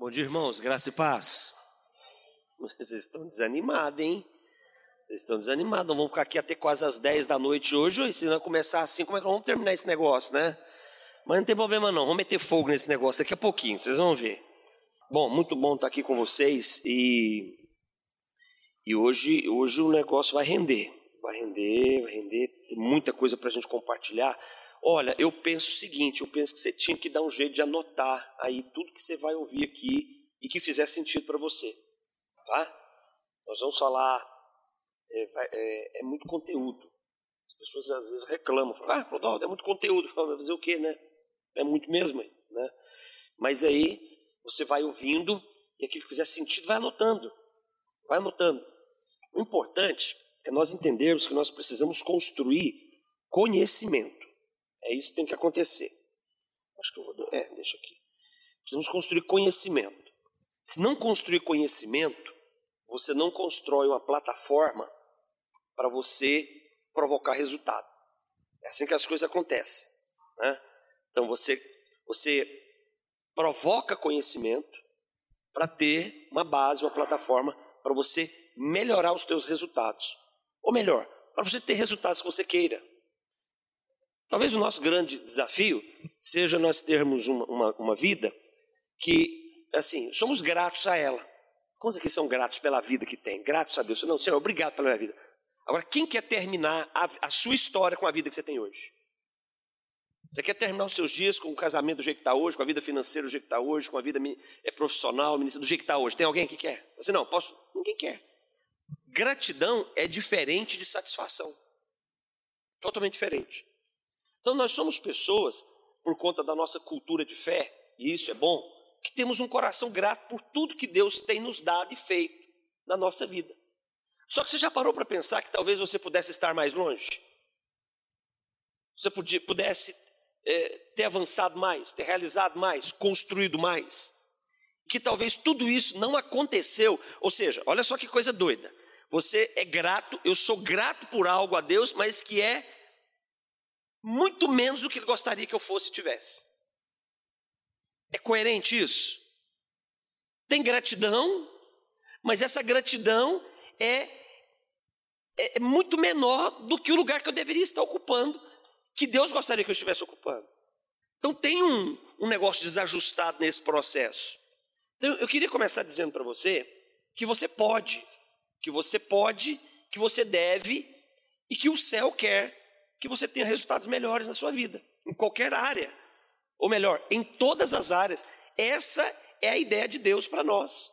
Bom dia, irmãos, graça e paz. Vocês estão desanimados, hein? Vocês estão desanimados, não vamos ficar aqui até quase as 10 da noite hoje, se não começar assim, como é que vamos terminar esse negócio, né? Mas não tem problema não, vamos meter fogo nesse negócio daqui a pouquinho, vocês vão ver. Bom, muito bom estar aqui com vocês e, e hoje, hoje o negócio vai render, vai render, vai render, tem muita coisa para a gente compartilhar. Olha, eu penso o seguinte: eu penso que você tinha que dar um jeito de anotar aí tudo que você vai ouvir aqui e que fizer sentido para você, tá? Nós vamos falar, é, é, é, muito conteúdo. As pessoas às vezes reclamam, ah, Rodolfo, é muito conteúdo. Fala, fazer o quê, né? É muito mesmo, né? Mas aí você vai ouvindo e aquilo que fizer sentido vai anotando, vai anotando. O importante é nós entendermos que nós precisamos construir conhecimento. É isso que tem que acontecer. Acho que eu vou. É, deixa aqui. Precisamos construir conhecimento. Se não construir conhecimento, você não constrói uma plataforma para você provocar resultado. É assim que as coisas acontecem. Né? Então você, você provoca conhecimento para ter uma base, uma plataforma para você melhorar os seus resultados. Ou melhor, para você ter resultados que você queira. Talvez o nosso grande desafio seja nós termos uma, uma, uma vida que, assim, somos gratos a ela. Quantos aqui são gratos pela vida que tem? Gratos a Deus. Não, Senhor, obrigado pela minha vida. Agora, quem quer terminar a, a sua história com a vida que você tem hoje? Você quer terminar os seus dias com o casamento do jeito que está hoje, com a vida financeira do jeito que está hoje, com a vida é, profissional, do jeito que está hoje? Tem alguém que quer? Você não, posso? Ninguém quer. Gratidão é diferente de satisfação. Totalmente diferente. Então nós somos pessoas, por conta da nossa cultura de fé, e isso é bom, que temos um coração grato por tudo que Deus tem nos dado e feito na nossa vida. Só que você já parou para pensar que talvez você pudesse estar mais longe? Você podia, pudesse é, ter avançado mais, ter realizado mais, construído mais. Que talvez tudo isso não aconteceu. Ou seja, olha só que coisa doida. Você é grato, eu sou grato por algo a Deus, mas que é muito menos do que ele gostaria que eu fosse e tivesse. É coerente isso? Tem gratidão, mas essa gratidão é, é muito menor do que o lugar que eu deveria estar ocupando, que Deus gostaria que eu estivesse ocupando. Então tem um, um negócio desajustado nesse processo. Então, eu queria começar dizendo para você que você pode, que você pode, que você deve e que o céu quer que você tenha resultados melhores na sua vida, em qualquer área. Ou melhor, em todas as áreas. Essa é a ideia de Deus para nós.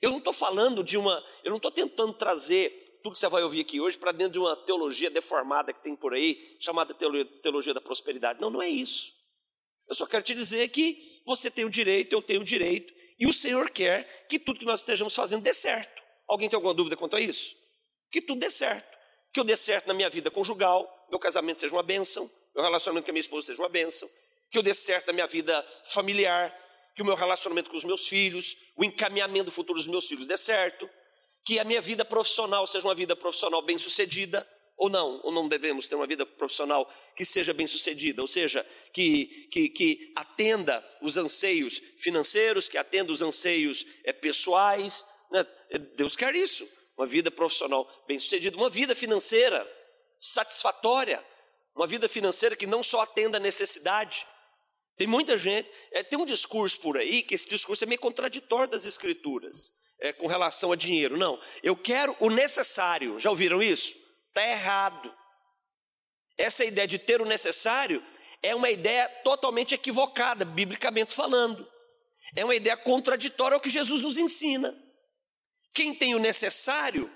Eu não estou falando de uma. Eu não estou tentando trazer tudo que você vai ouvir aqui hoje para dentro de uma teologia deformada que tem por aí, chamada teologia da prosperidade. Não, não é isso. Eu só quero te dizer que você tem o direito, eu tenho o direito, e o Senhor quer que tudo que nós estejamos fazendo dê certo. Alguém tem alguma dúvida quanto a isso? Que tudo dê certo. Que eu dê certo na minha vida conjugal, meu casamento seja uma bênção, meu relacionamento com a minha esposa seja uma bênção, que eu dê certo na minha vida familiar, que o meu relacionamento com os meus filhos, o encaminhamento do futuro dos meus filhos dê certo, que a minha vida profissional seja uma vida profissional bem-sucedida, ou não, ou não devemos ter uma vida profissional que seja bem-sucedida, ou seja, que, que, que, atenda os anseios financeiros, que atenda os anseios é, pessoais. Né? Deus quer isso, uma vida profissional bem-sucedida, uma vida financeira satisfatória, uma vida financeira que não só atenda a necessidade. Tem muita gente, é, tem um discurso por aí, que esse discurso é meio contraditório das escrituras, é, com relação a dinheiro. Não, eu quero o necessário, já ouviram isso? Está errado. Essa ideia de ter o necessário é uma ideia totalmente equivocada, biblicamente falando. É uma ideia contraditória ao que Jesus nos ensina. Quem tem o necessário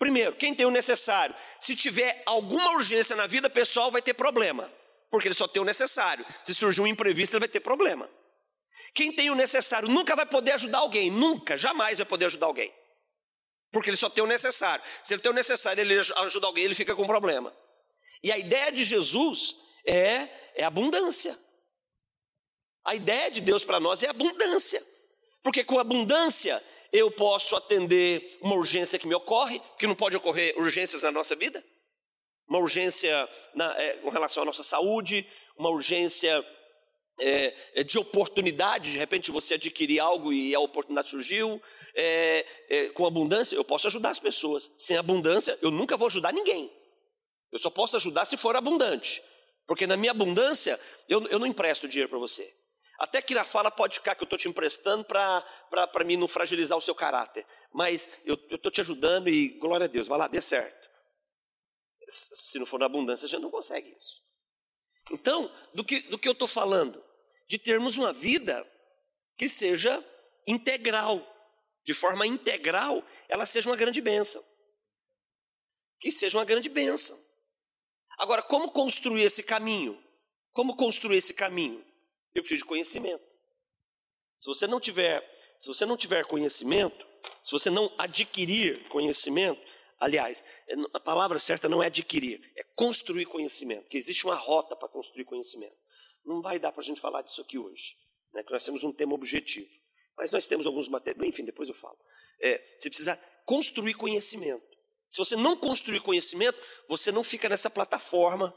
Primeiro, quem tem o necessário? Se tiver alguma urgência na vida pessoal, vai ter problema, porque ele só tem o necessário. Se surgir um imprevisto, ele vai ter problema. Quem tem o necessário nunca vai poder ajudar alguém, nunca, jamais vai poder ajudar alguém, porque ele só tem o necessário. Se ele tem o necessário, ele ajuda alguém, ele fica com problema. E a ideia de Jesus é, é abundância. A ideia de Deus para nós é abundância, porque com abundância eu posso atender uma urgência que me ocorre, que não pode ocorrer urgências na nossa vida, uma urgência na, é, com relação à nossa saúde, uma urgência é, é, de oportunidade, de repente você adquirir algo e a oportunidade surgiu, é, é, com abundância, eu posso ajudar as pessoas. Sem abundância, eu nunca vou ajudar ninguém. Eu só posso ajudar se for abundante. Porque na minha abundância, eu, eu não empresto dinheiro para você. Até que na fala pode ficar que eu estou te emprestando para mim não fragilizar o seu caráter. Mas eu estou te ajudando e glória a Deus, vai lá, dê certo. Se não for na abundância, a gente não consegue isso. Então, do que, do que eu estou falando? De termos uma vida que seja integral. De forma integral, ela seja uma grande bênção. Que seja uma grande bênção. Agora, como construir esse caminho? Como construir esse caminho? Eu preciso de conhecimento. Se você não tiver, se você não tiver conhecimento, se você não adquirir conhecimento, aliás, é, a palavra certa não é adquirir, é construir conhecimento, que existe uma rota para construir conhecimento. Não vai dar para a gente falar disso aqui hoje, né, que nós temos um tema objetivo. Mas nós temos alguns materiais, enfim, depois eu falo. É, você precisa construir conhecimento. Se você não construir conhecimento, você não fica nessa plataforma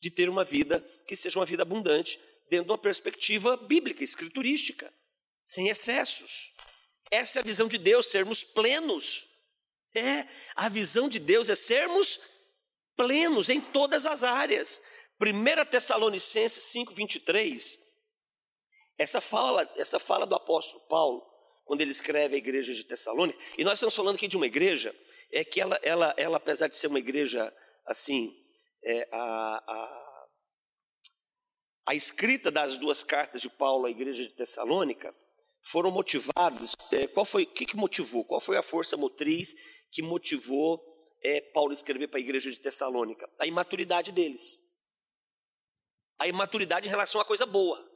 de ter uma vida que seja uma vida abundante, dentro de uma perspectiva bíblica, escriturística, sem excessos. Essa é a visão de Deus, sermos plenos. É, a visão de Deus é sermos plenos em todas as áreas. 1 Tessalonicenses 5, 23, essa fala, essa fala do apóstolo Paulo, quando ele escreve a igreja de Tessalônica, e nós estamos falando aqui de uma igreja, é que ela, ela, ela apesar de ser uma igreja assim, é, a, a, a escrita das duas cartas de Paulo à igreja de Tessalônica foram motivados. É, qual foi, o que, que motivou? Qual foi a força motriz que motivou é, Paulo escrever para a igreja de Tessalônica? A imaturidade deles. A imaturidade em relação a coisa boa.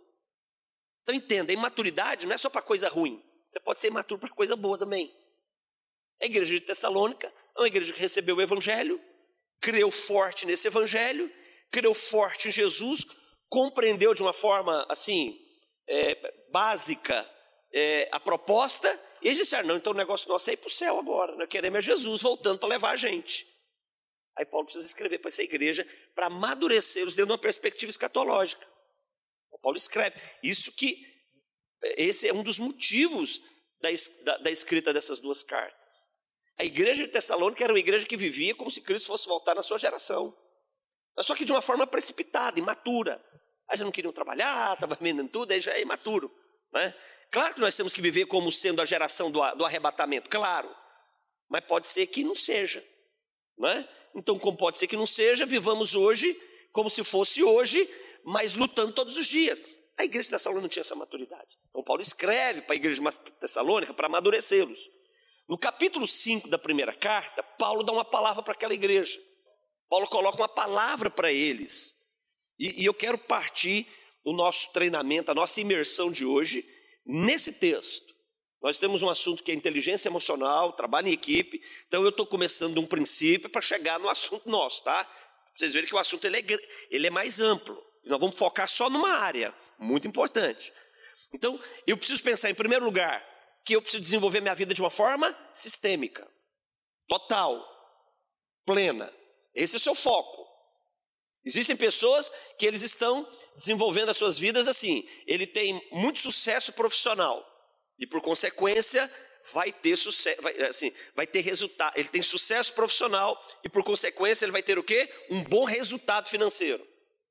Então entenda, a imaturidade não é só para coisa ruim. Você pode ser imaturo para coisa boa também. A igreja de Tessalônica é uma igreja que recebeu o evangelho, creu forte nesse evangelho, creu forte em Jesus, compreendeu de uma forma assim é, básica é, a proposta, e eles disseram: não, então o negócio nosso é ir para o céu agora, nós queremos é Jesus voltando para levar a gente. Aí Paulo precisa escrever para essa igreja para amadurecê-los dentro de uma perspectiva escatológica. O Paulo escreve. Isso que esse é um dos motivos da, da, da escrita dessas duas cartas. A igreja de Tessalônica era uma igreja que vivia como se Cristo fosse voltar na sua geração. Só que de uma forma precipitada, imatura. Aí já não queriam trabalhar, estava vendendo tudo, aí já é imaturo. Né? Claro que nós temos que viver como sendo a geração do, do arrebatamento, claro. Mas pode ser que não seja. Né? Então, como pode ser que não seja, vivamos hoje como se fosse hoje, mas lutando todos os dias. A igreja de Tessalônica não tinha essa maturidade. Então, Paulo escreve para a igreja de Tessalônica para amadurecê-los. No capítulo 5 da primeira carta, Paulo dá uma palavra para aquela igreja. Paulo coloca uma palavra para eles. E, e eu quero partir o nosso treinamento, a nossa imersão de hoje, nesse texto. Nós temos um assunto que é inteligência emocional, trabalho em equipe. Então eu estou começando um princípio para chegar no assunto nosso, tá? Vocês verem que o assunto ele é, ele é mais amplo. Nós vamos focar só numa área, muito importante. Então, eu preciso pensar, em primeiro lugar, que eu preciso desenvolver minha vida de uma forma sistêmica, total, plena. Esse é o seu foco. Existem pessoas que eles estão desenvolvendo as suas vidas assim. Ele tem muito sucesso profissional e, por consequência, vai ter sucesso, vai, assim, vai ter resultado. Ele tem sucesso profissional e, por consequência, ele vai ter o quê? Um bom resultado financeiro.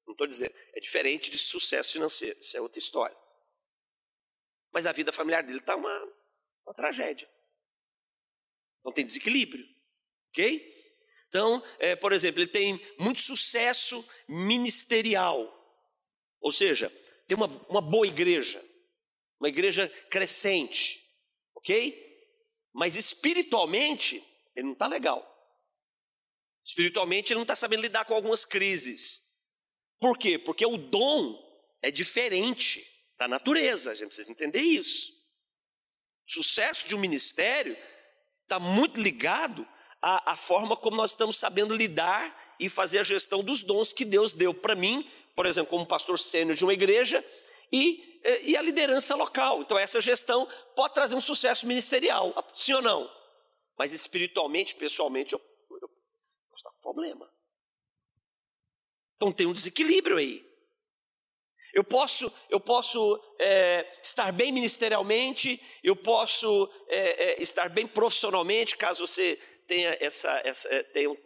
Não estou dizendo, é diferente de sucesso financeiro, isso é outra história. Mas a vida familiar dele está uma, uma tragédia. Então tem desequilíbrio, ok? Então, é, por exemplo, ele tem muito sucesso ministerial, ou seja, tem uma, uma boa igreja, uma igreja crescente, ok? Mas espiritualmente, ele não está legal. Espiritualmente, ele não está sabendo lidar com algumas crises. Por quê? Porque o dom é diferente da natureza, a gente precisa entender isso. O sucesso de um ministério está muito ligado à, à, forma como nós estamos sabendo lidar e fazer a gestão dos dons que Deus deu para mim, por exemplo, como pastor sênior de uma igreja, e, e a liderança local. Então, essa gestão pode trazer um sucesso ministerial, sim ou não? Mas espiritualmente, pessoalmente, eu, eu, eu com problema. Então tem um desequilíbrio aí. Eu posso, eu posso é, estar bem ministerialmente, eu posso é, é, estar bem profissionalmente, caso você tenha essa, essa é, tenha um,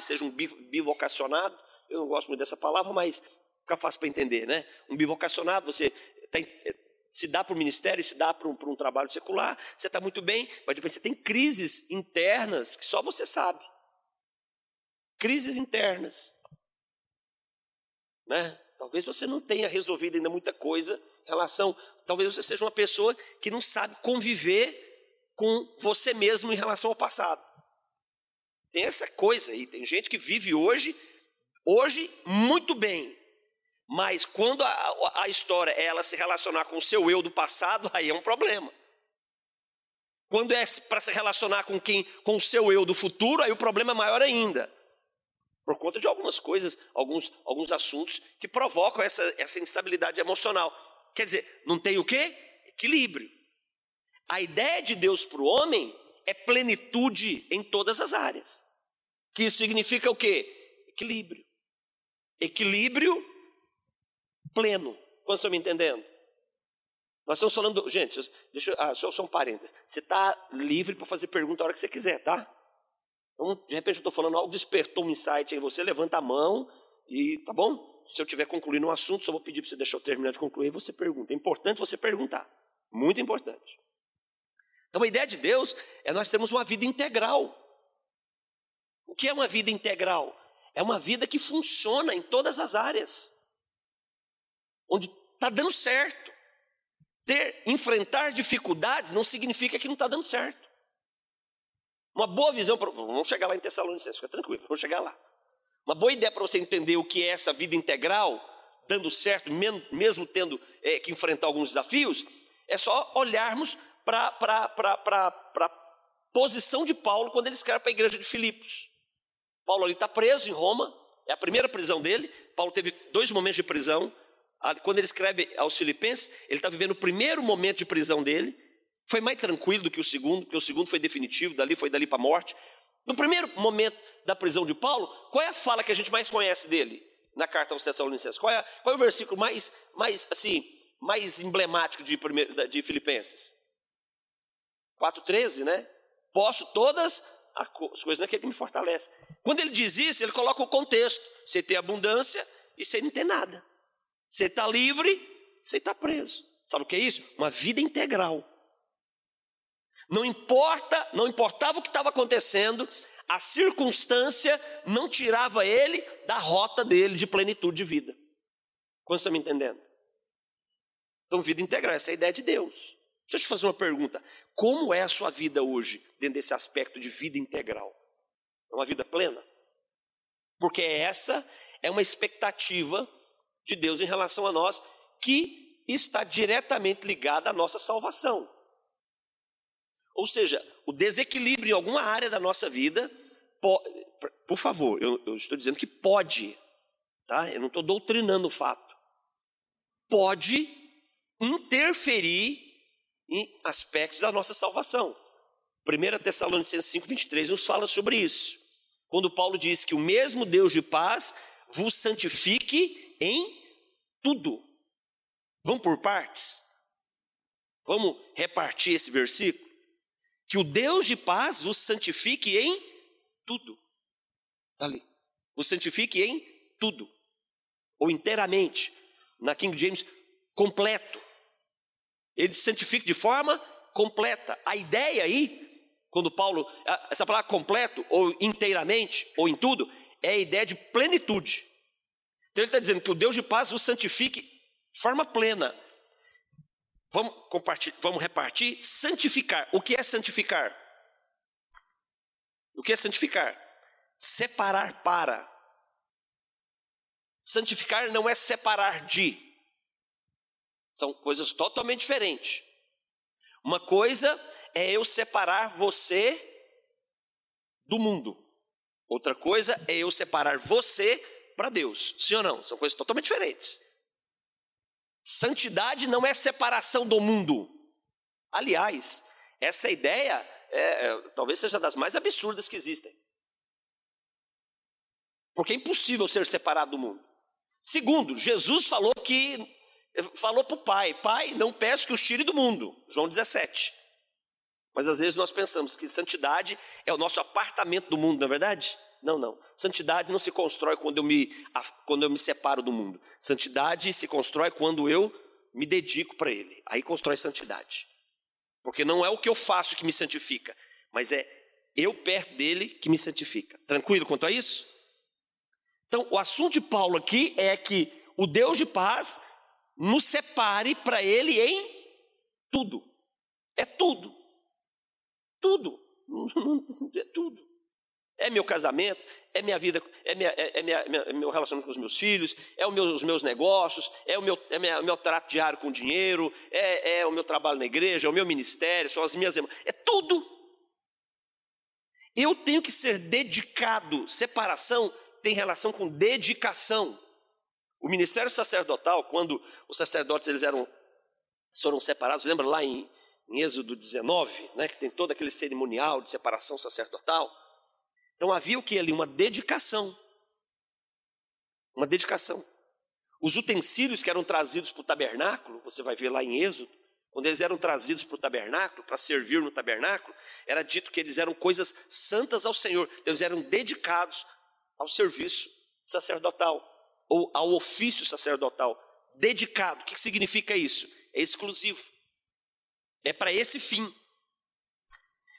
seja um bivocacionado. Eu não gosto muito dessa palavra, mas fica fácil para entender, né? Um bivocacionado, você tem, é, se dá para o ministério, se dá para um, para um trabalho secular, você está muito bem, mas depois você tem crises internas que só você sabe. Crises internas. Né? Talvez você não tenha resolvido ainda muita coisa em relação. Talvez você seja uma pessoa que não sabe conviver com você mesmo em relação ao passado. Tem essa coisa aí, tem gente que vive hoje, hoje muito bem, mas quando a, a história é ela se relacionar com o seu eu do passado, aí é um problema. Quando é para se relacionar com quem, com o seu eu do futuro, aí o problema é maior ainda. Por conta de algumas coisas, alguns, alguns assuntos que provocam essa, essa instabilidade emocional. Quer dizer, não tem o quê? Equilíbrio. A ideia de Deus para o homem é plenitude em todas as áreas. Que isso significa o quê? Equilíbrio. Equilíbrio pleno. Quantos estão me entendendo? Nós estamos falando. Gente, deixa eu. Ah, só, só um parênteses. Você está livre para fazer pergunta a hora que você quiser, tá? Então, de repente eu estou falando algo, despertou um insight em você, levanta a mão e tá bom? Se eu tiver concluindo um assunto, só vou pedir para você deixar eu terminar de concluir e você pergunta. É importante você perguntar. Muito importante. Então a ideia de Deus é nós termos uma vida integral. O que é uma vida integral? É uma vida que funciona em todas as áreas. Onde está dando certo. Ter, enfrentar dificuldades não significa que não está dando certo. Uma boa visão, pra, vamos chegar lá em Tessalonicenses, fica tranquilo, vamos chegar lá. Uma boa ideia para você entender o que é essa vida integral, dando certo, mesmo tendo é, que enfrentar alguns desafios, é só olharmos para posição de Paulo quando ele escreve para a igreja de Filipos. Paulo ali está preso em Roma, é a primeira prisão dele. Paulo teve dois momentos de prisão. Quando ele escreve aos Filipenses, ele está vivendo o primeiro momento de prisão dele. Foi mais tranquilo do que o segundo, porque o segundo foi definitivo, dali foi dali para a morte. No primeiro momento da prisão de Paulo, qual é a fala que a gente mais conhece dele na carta aos Tessalonicenses? Qual é, qual é o versículo mais, mais, assim, mais emblemático de, de Filipenses? 4,13, né? Posso todas as coisas naquele que me fortalece. Quando ele diz isso, ele coloca o contexto. Você tem abundância e você não tem nada. Você está livre, você está preso. Sabe o que é isso? Uma vida integral. Não importa, não importava o que estava acontecendo, a circunstância não tirava ele da rota dele de plenitude de vida. Quantos estão me entendendo? Então, vida integral, essa é a ideia de Deus. Deixa eu te fazer uma pergunta: como é a sua vida hoje, dentro desse aspecto de vida integral? É uma vida plena? Porque essa é uma expectativa de Deus em relação a nós que está diretamente ligada à nossa salvação. Ou seja, o desequilíbrio em alguma área da nossa vida, por favor, eu, eu estou dizendo que pode, tá? Eu não estou doutrinando o fato. Pode interferir em aspectos da nossa salvação. 1 Tessalonicenses 5, 23 nos fala sobre isso. Quando Paulo diz que o mesmo Deus de paz vos santifique em tudo. Vamos por partes? Vamos repartir esse versículo? que o Deus de paz vos santifique em tudo. Está ali. Vos santifique em tudo. Ou inteiramente. Na King James, completo. Ele santifica de forma completa. A ideia aí, quando Paulo, essa palavra completo, ou inteiramente, ou em tudo, é a ideia de plenitude. Então ele está dizendo que o Deus de paz vos santifique de forma plena Vamos, compartilhar, vamos repartir? Santificar. O que é santificar? O que é santificar? Separar para. Santificar não é separar de. São coisas totalmente diferentes. Uma coisa é eu separar você do mundo. Outra coisa é eu separar você para Deus. Sim ou não? São coisas totalmente diferentes. Santidade não é separação do mundo. Aliás, essa ideia é, é, talvez seja das mais absurdas que existem. Porque é impossível ser separado do mundo. Segundo, Jesus falou que falou para o pai: Pai, não peço que os tire do mundo. João 17. Mas às vezes nós pensamos que santidade é o nosso apartamento do mundo, não é verdade? Não, não. Santidade não se constrói quando eu me, quando eu me separo do mundo. Santidade se constrói quando eu me dedico para Ele. Aí constrói santidade. Porque não é o que eu faço que me santifica, mas é eu perto dele que me santifica. Tranquilo quanto a isso? Então, o assunto de Paulo aqui é que o Deus de paz nos separe para Ele em tudo. É tudo. Tudo. É tudo. É meu casamento, é minha vida, é, minha, é, é minha, é meu relacionamento com os meus filhos, é meu, os meus negócios, é o meu, é minha, meu trato diário com o dinheiro, é, é o meu trabalho na igreja, é o meu ministério, são as minhas irmãs, é tudo. Eu tenho que ser dedicado. Separação tem relação com dedicação. O ministério sacerdotal, quando os sacerdotes eles eram foram separados, lembra lá em, em Êxodo 19, né, que tem todo aquele cerimonial de separação sacerdotal? Então havia o que ali? Uma dedicação. Uma dedicação. Os utensílios que eram trazidos para o tabernáculo, você vai ver lá em Êxodo, quando eles eram trazidos para o tabernáculo, para servir no tabernáculo, era dito que eles eram coisas santas ao Senhor, eles eram dedicados ao serviço sacerdotal, ou ao ofício sacerdotal. Dedicado, o que significa isso? É exclusivo, é para esse fim.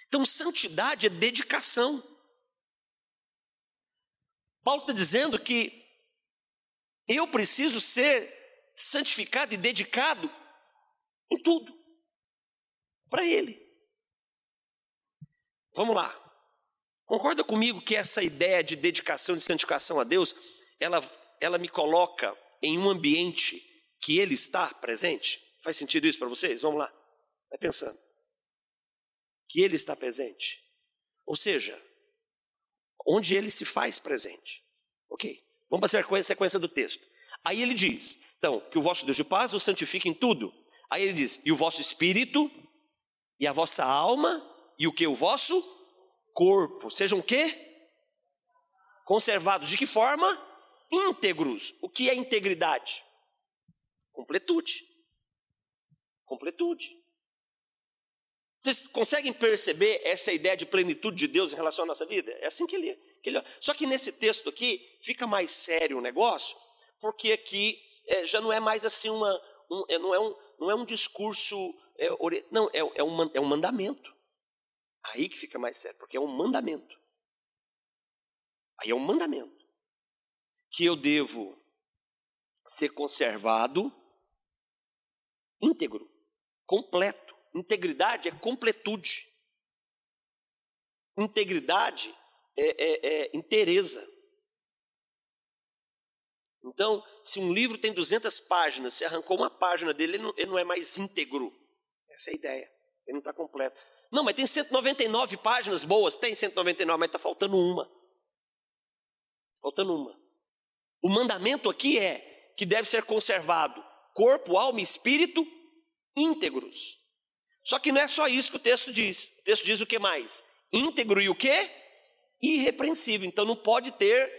Então, santidade é dedicação. Paulo está dizendo que eu preciso ser santificado e dedicado em tudo para Ele. Vamos lá. Concorda comigo que essa ideia de dedicação, de santificação a Deus, ela, ela me coloca em um ambiente que Ele está presente? Faz sentido isso para vocês? Vamos lá. Vai pensando. Que Ele está presente. Ou seja, onde ele se faz presente. Ok, vamos para a sequência do texto. Aí ele diz, então, que o vosso Deus de paz o santifique em tudo. Aí ele diz, e o vosso espírito, e a vossa alma, e o que? O vosso corpo. Sejam o quê? Conservados. De que forma? Íntegros. O que é integridade? Completude. Completude. Vocês conseguem perceber essa ideia de plenitude de Deus em relação à nossa vida? É assim que ele, que ele Só que nesse texto aqui fica mais sério o negócio, porque aqui é, já não é mais assim uma. Um, é, não, é um, não é um discurso. É, não, é, é, um, é um mandamento. Aí que fica mais sério, porque é um mandamento. Aí é um mandamento. Que eu devo ser conservado íntegro, completo. Integridade é completude. Integridade é, é, é inteireza. Então, se um livro tem 200 páginas, se arrancou uma página dele, ele não, ele não é mais íntegro. Essa é a ideia. Ele não está completo. Não, mas tem 199 páginas boas. Tem 199, mas está faltando uma. Faltando uma. O mandamento aqui é que deve ser conservado corpo, alma e espírito íntegros. Só que não é só isso que o texto diz. O texto diz o que mais? Íntegro e o quê? Irrepreensível. Então não pode ter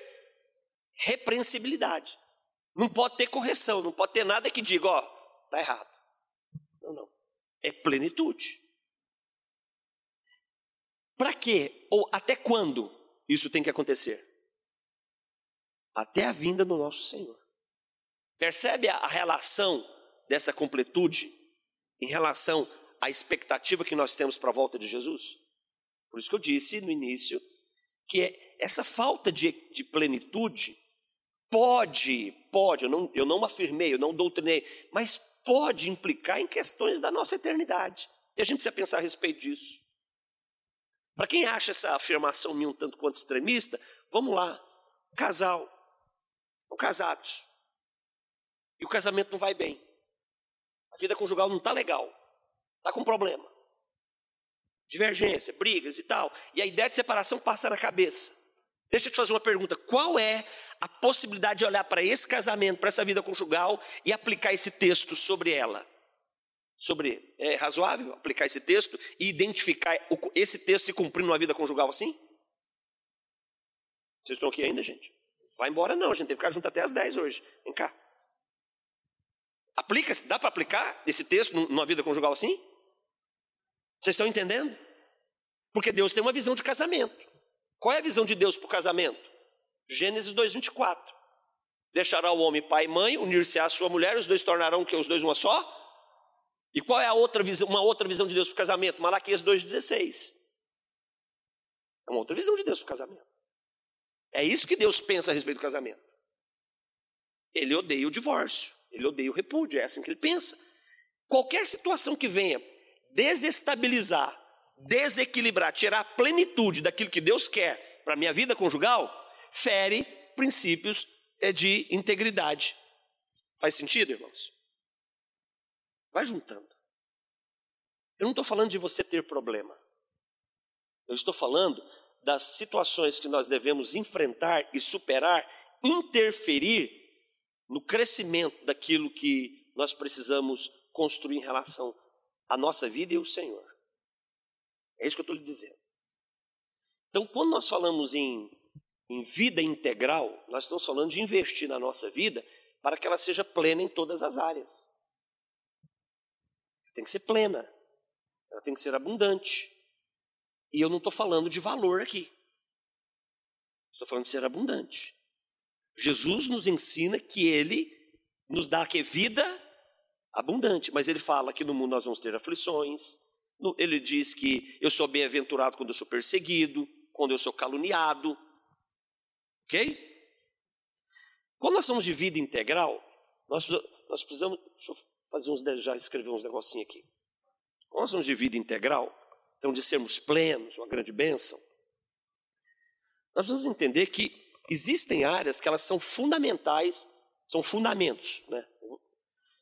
repreensibilidade. Não pode ter correção, não pode ter nada que diga, ó, tá errado. Não, não. É plenitude. Para quê? Ou até quando isso tem que acontecer? Até a vinda do nosso Senhor. Percebe a relação dessa completude em relação a expectativa que nós temos para a volta de Jesus? Por isso que eu disse no início que é essa falta de, de plenitude pode, pode, eu não, eu não afirmei, eu não doutrinei, mas pode implicar em questões da nossa eternidade. E a gente precisa pensar a respeito disso. Para quem acha essa afirmação minha um tanto quanto extremista, vamos lá, casal, casados, e o casamento não vai bem, a vida conjugal não está legal, Está com problema. Divergência, brigas e tal. E a ideia de separação passa na cabeça. Deixa eu te fazer uma pergunta: qual é a possibilidade de olhar para esse casamento, para essa vida conjugal e aplicar esse texto sobre ela? Sobre é razoável aplicar esse texto e identificar esse texto se cumprindo uma vida conjugal assim? Vocês estão aqui ainda, gente? Vai embora não, a gente tem que ficar junto até as 10 hoje. Vem cá. Aplica, dá para aplicar esse texto numa vida conjugal assim? Vocês estão entendendo? Porque Deus tem uma visão de casamento. Qual é a visão de Deus para o casamento? Gênesis 2,24. Deixará o homem pai e mãe, unir-se à sua mulher, os dois tornarão que os dois uma só? E qual é a outra visão, uma outra visão de Deus para o casamento? Malaquias 2,16. É uma outra visão de Deus para o casamento. É isso que Deus pensa a respeito do casamento. Ele odeia o divórcio, ele odeia o repúdio, é assim que ele pensa. Qualquer situação que venha desestabilizar, desequilibrar, tirar a plenitude daquilo que Deus quer para a minha vida conjugal, fere princípios é, de integridade. Faz sentido, irmãos? Vai juntando. Eu não estou falando de você ter problema. Eu estou falando das situações que nós devemos enfrentar e superar, interferir no crescimento daquilo que nós precisamos construir em relação à nossa vida e ao Senhor. É isso que eu estou lhe dizendo. Então, quando nós falamos em, em vida integral, nós estamos falando de investir na nossa vida para que ela seja plena em todas as áreas. Tem que ser plena, ela tem que ser abundante. E eu não estou falando de valor aqui, estou falando de ser abundante. Jesus nos ensina que Ele nos dá que vida abundante, mas Ele fala que no mundo nós vamos ter aflições, ele diz que eu sou bem-aventurado quando eu sou perseguido, quando eu sou caluniado. Ok? Quando nós somos de vida integral, nós, nós precisamos. Deixa eu fazer uns, já escrever uns negocinhos aqui. Quando nós somos de vida integral, então de sermos plenos, uma grande bênção, nós precisamos entender que existem áreas que elas são fundamentais, são fundamentos, né?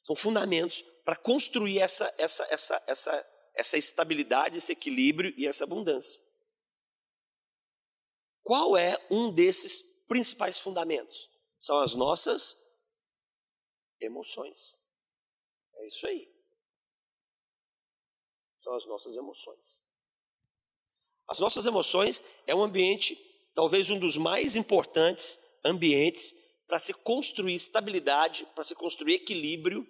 São fundamentos para construir essa, essa, essa, essa essa estabilidade, esse equilíbrio e essa abundância. Qual é um desses principais fundamentos? São as nossas emoções. É isso aí. São as nossas emoções. As nossas emoções é um ambiente, talvez um dos mais importantes ambientes para se construir estabilidade, para se construir equilíbrio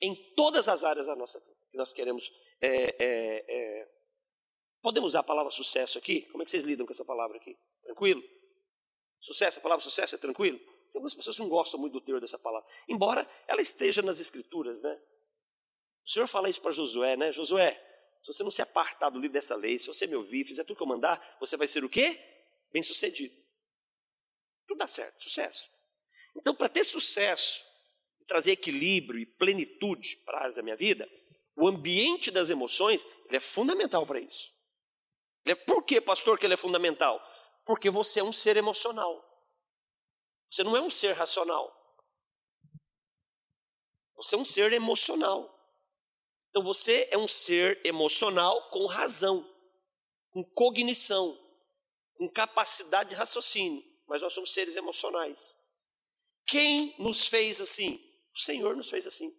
em todas as áreas da nossa vida que nós queremos é, é, é, podemos usar a palavra sucesso aqui? Como é que vocês lidam com essa palavra aqui? Tranquilo? Sucesso, a palavra sucesso é tranquilo? Tem algumas pessoas que não gostam muito do teor dessa palavra, embora ela esteja nas escrituras, né? O Senhor fala isso para Josué, né? Josué, se você não se apartar do livro dessa lei, se você me ouvir, fizer tudo que eu mandar, você vai ser o quê? Bem sucedido. Tudo dá certo, sucesso. Então, para ter sucesso, trazer equilíbrio e plenitude para as áreas da minha vida, o ambiente das emoções é fundamental para isso. É, por que, pastor, que ele é fundamental? Porque você é um ser emocional. Você não é um ser racional. Você é um ser emocional. Então você é um ser emocional com razão, com cognição, com capacidade de raciocínio. Mas nós somos seres emocionais. Quem nos fez assim? O Senhor nos fez assim.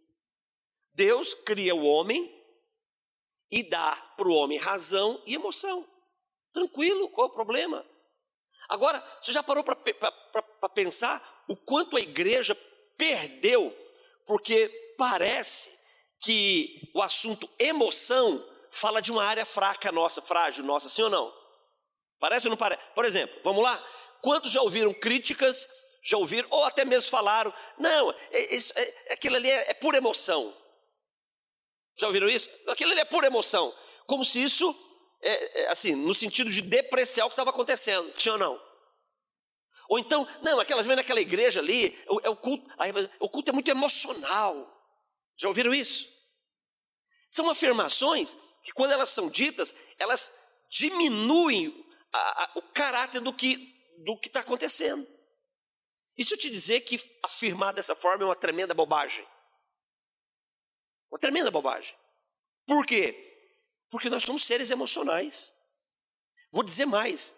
Deus cria o homem e dá para o homem razão e emoção. Tranquilo, qual é o problema? Agora, você já parou para pensar o quanto a igreja perdeu, porque parece que o assunto emoção fala de uma área fraca nossa, frágil nossa, sim ou não? Parece ou não parece? Por exemplo, vamos lá? Quantos já ouviram críticas, já ouviram, ou até mesmo falaram, não, é, é, é, aquilo ali é, é pura emoção. Já ouviram isso? Aquilo ali é pura emoção. Como se isso, é, é, assim, no sentido de depreciar o que estava acontecendo. Tinha ou não? Ou então, não, aquelas vezes naquela igreja ali, é o culto, o culto é muito emocional. Já ouviram isso? São afirmações que, quando elas são ditas, elas diminuem a, a, o caráter do que do que está acontecendo. Isso te dizer que afirmar dessa forma é uma tremenda bobagem. Uma tremenda bobagem. Por quê? Porque nós somos seres emocionais. Vou dizer mais: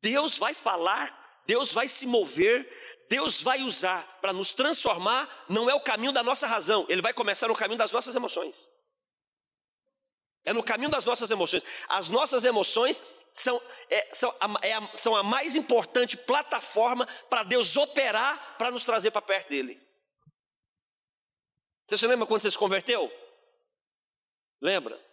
Deus vai falar, Deus vai se mover, Deus vai usar para nos transformar, não é o caminho da nossa razão, Ele vai começar no caminho das nossas emoções. É no caminho das nossas emoções. As nossas emoções são, é, são, a, é a, são a mais importante plataforma para Deus operar para nos trazer para perto dele. Você se lembra quando você se converteu? Lembra?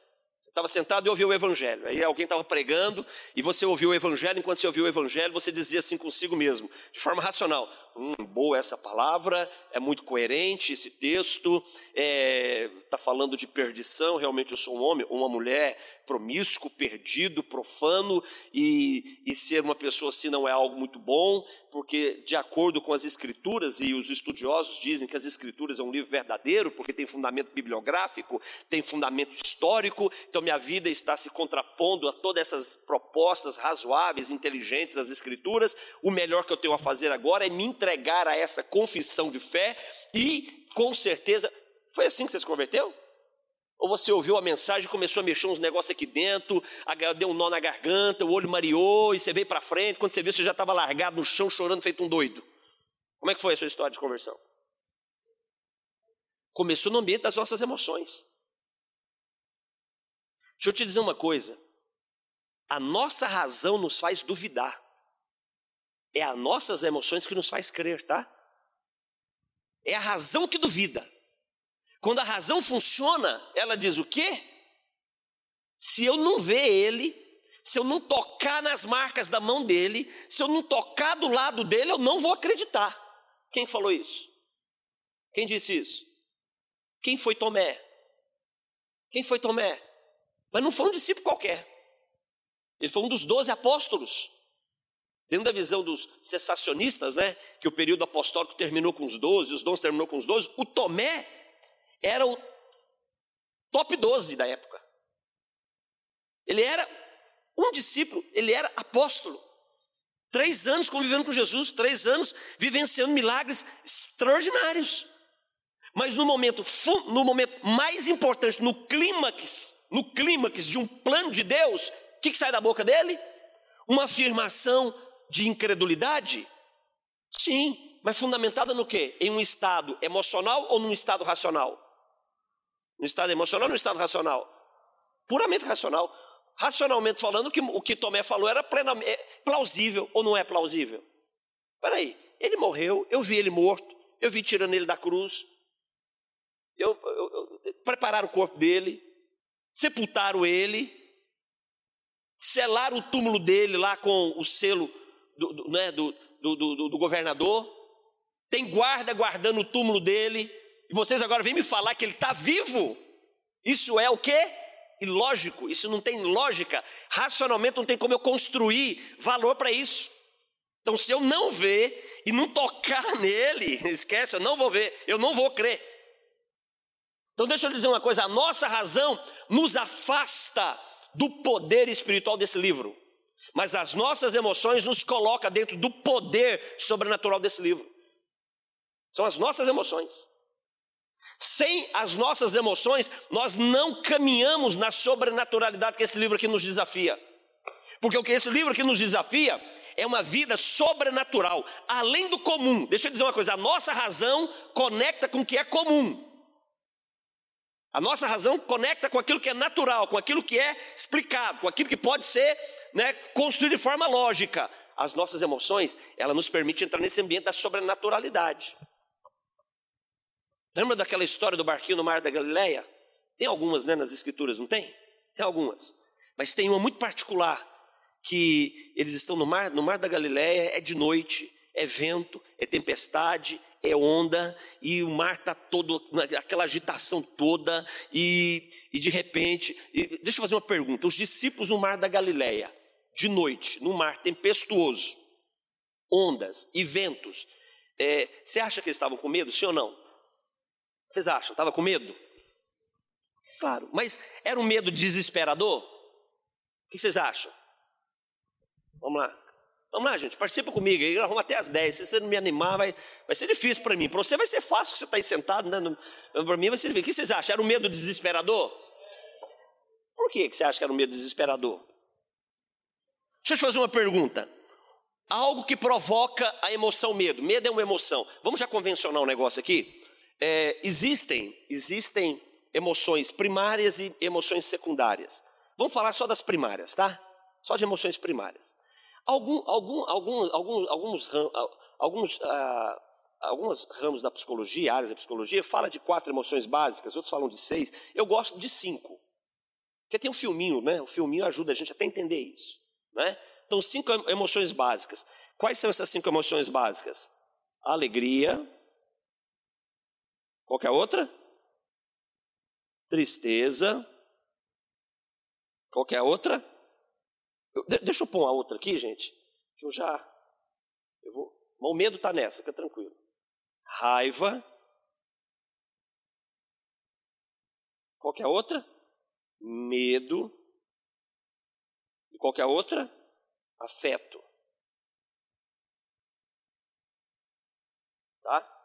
Estava sentado e ouviu o evangelho. Aí alguém estava pregando e você ouviu o evangelho. Enquanto você ouviu o evangelho, você dizia assim consigo mesmo, de forma racional: Hum, boa essa palavra, é muito coerente esse texto, está é, tá falando de perdição. Realmente eu sou um homem ou uma mulher promíscuo, perdido, profano, e, e ser uma pessoa assim não é algo muito bom, porque de acordo com as escrituras, e os estudiosos dizem que as escrituras é um livro verdadeiro, porque tem fundamento bibliográfico, tem fundamento histórico, então minha vida está se contrapondo a todas essas propostas razoáveis, inteligentes das escrituras. O melhor que eu tenho a fazer agora é me entregar a essa confissão de fé e, com certeza, foi assim que você se converteu? Ou você ouviu a mensagem, começou a mexer uns negócios aqui dentro, deu um nó na garganta, o olho mareou e você veio para frente. Quando você viu, você já estava largado no chão, chorando, feito um doido. Como é que foi a sua história de conversão? Começou no ambiente das nossas emoções. Deixa eu te dizer uma coisa. A nossa razão nos faz duvidar. É as nossas emoções que nos faz crer, tá? É a razão que duvida. Quando a razão funciona, ela diz o quê? Se eu não ver ele, se eu não tocar nas marcas da mão dele, se eu não tocar do lado dele, eu não vou acreditar. Quem falou isso? Quem disse isso? Quem foi Tomé? Quem foi Tomé? Mas não foi um discípulo qualquer. Ele foi um dos doze apóstolos. Dentro da visão dos cessacionistas, né, que o período apostólico terminou com os doze, os dons terminou com os doze, o Tomé era o top 12 da época. Ele era um discípulo, ele era apóstolo. Três anos convivendo com Jesus, três anos vivenciando milagres extraordinários. Mas no momento, no momento mais importante, no clímax, no clímax de um plano de Deus, o que, que sai da boca dele? Uma afirmação de incredulidade? Sim, mas fundamentada no quê? Em um estado emocional ou num estado racional? No estado emocional no estado racional? Puramente racional. Racionalmente falando, que, o que Tomé falou era plenamente, é plausível ou não é plausível? Peraí, ele morreu, eu vi ele morto, eu vi tirando ele da cruz, eu, eu, eu prepararam o corpo dele, sepultaram ele, selaram o túmulo dele lá com o selo do, do, né, do, do governador, tem guarda guardando o túmulo dele, e vocês agora vêm me falar que ele está vivo. Isso é o quê? Ilógico, isso não tem lógica. Racionalmente não tem como eu construir valor para isso. Então, se eu não ver e não tocar nele, esquece, eu não vou ver, eu não vou crer. Então, deixa eu dizer uma coisa: a nossa razão nos afasta do poder espiritual desse livro, mas as nossas emoções nos colocam dentro do poder sobrenatural desse livro. São as nossas emoções. Sem as nossas emoções, nós não caminhamos na sobrenaturalidade que esse livro aqui nos desafia. Porque o que esse livro aqui nos desafia é uma vida sobrenatural, além do comum. Deixa eu dizer uma coisa: a nossa razão conecta com o que é comum. A nossa razão conecta com aquilo que é natural, com aquilo que é explicado, com aquilo que pode ser né, construído de forma lógica. As nossas emoções, ela nos permite entrar nesse ambiente da sobrenaturalidade. Lembra daquela história do barquinho no mar da Galileia? Tem algumas né, nas escrituras, não tem? Tem algumas. Mas tem uma muito particular, que eles estão no mar, no mar da Galileia, é de noite, é vento, é tempestade, é onda, e o mar está todo, aquela agitação toda, e, e de repente, e, deixa eu fazer uma pergunta: os discípulos no mar da Galileia, de noite, no mar tempestuoso, ondas e ventos, é, você acha que eles estavam com medo, sim ou não? Vocês acham? Estava com medo? Claro, mas era um medo desesperador? O que vocês acham? Vamos lá. Vamos lá, gente, participa comigo aí, arruma até as 10. Se você não me animar, vai, vai ser difícil para mim. Para você vai ser fácil, que você está aí sentado, né? Para mim vai ser difícil. O que vocês acham? Era um medo desesperador? Por que você acha que era um medo desesperador? Deixa eu te fazer uma pergunta. Algo que provoca a emoção medo. Medo é uma emoção. Vamos já convencionar um negócio aqui? É, existem, existem emoções primárias e emoções secundárias. Vamos falar só das primárias, tá? Só de emoções primárias. Algum, algum, algum, alguns, alguns, ah, alguns ramos da psicologia, áreas da psicologia, fala de quatro emoções básicas, outros falam de seis. Eu gosto de cinco. Porque tem um filminho, né? O filminho ajuda a gente até entender isso. Né? Então, cinco emoções básicas. Quais são essas cinco emoções básicas? Alegria. Qualquer outra? Tristeza. Qualquer outra? deixa eu pôr uma outra aqui, gente. Que eu já. Eu vou. O medo está nessa, fica tranquilo. Raiva. Qualquer outra? Medo. E qualquer outra? Afeto. Tá?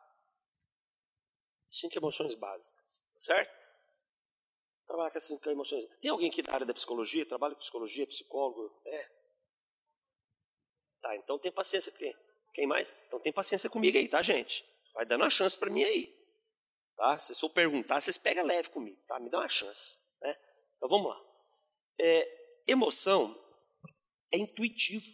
Cinco emoções básicas, certo? Trabalhar com essas cinco emoções. Tem alguém aqui da área da psicologia? Trabalha com psicologia, psicólogo? É. Tá, então tem paciência. Quem, quem mais? Então tem paciência comigo aí, tá, gente? Vai dando uma chance para mim aí. Tá? Se eu perguntar, vocês pegam leve comigo, tá? Me dá uma chance. Né? Então vamos lá. É, emoção é intuitivo.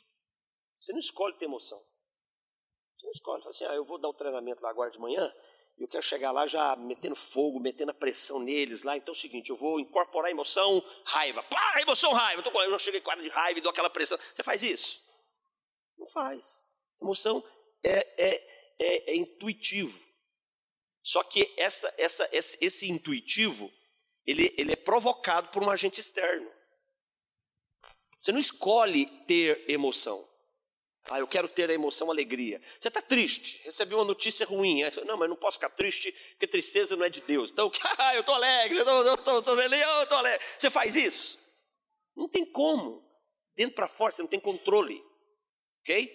Você não escolhe ter emoção. Você não escolhe, fala assim, ah, eu vou dar o treinamento lá agora de manhã, eu quero chegar lá já metendo fogo, metendo a pressão neles lá. Então é o seguinte, eu vou incorporar emoção, raiva. Pá, emoção, raiva. Eu, já cheguei com de raiva e dou aquela pressão. Você faz isso? Não faz. Emoção é, é, é, é intuitivo. Só que essa, essa, esse, esse intuitivo, ele, ele é provocado por um agente externo. Você não escolhe ter emoção. Ah, eu quero ter a emoção alegria. Você está triste, recebeu uma notícia ruim. Não, mas não posso ficar triste, porque tristeza não é de Deus. Então, ah, eu estou alegre, eu estou feliz, eu estou alegre. Você faz isso? Não tem como. Dentro para fora, você não tem controle. Ok?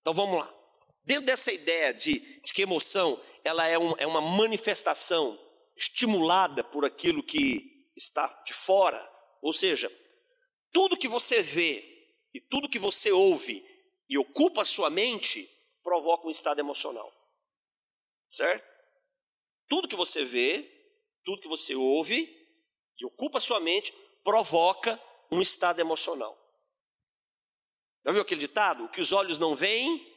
Então vamos lá. Dentro dessa ideia de, de que emoção ela é, um, é uma manifestação estimulada por aquilo que está de fora, ou seja, tudo que você vê e tudo que você ouve e ocupa sua mente provoca um estado emocional. Certo? Tudo que você vê, tudo que você ouve e ocupa sua mente provoca um estado emocional. Já viu aquele ditado? O que os olhos não veem?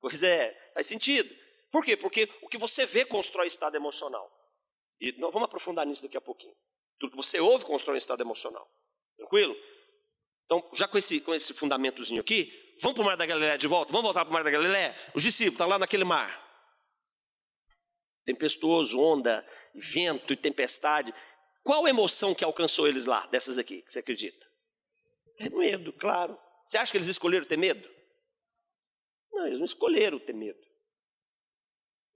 Pois é, faz sentido. Por quê? Porque o que você vê constrói estado emocional. E nós vamos aprofundar nisso daqui a pouquinho. Tudo que você ouve constrói um estado emocional. Tranquilo? Então, já com esse, com esse fundamentozinho aqui, vamos para o Mar da Galileia de volta? Vamos voltar para o Mar da Galileia? Os discípulos estão lá naquele mar. Tempestuoso, onda, vento e tempestade. Qual emoção que alcançou eles lá, dessas daqui, que você acredita? É medo, claro. Você acha que eles escolheram ter medo? Não, eles não escolheram ter medo.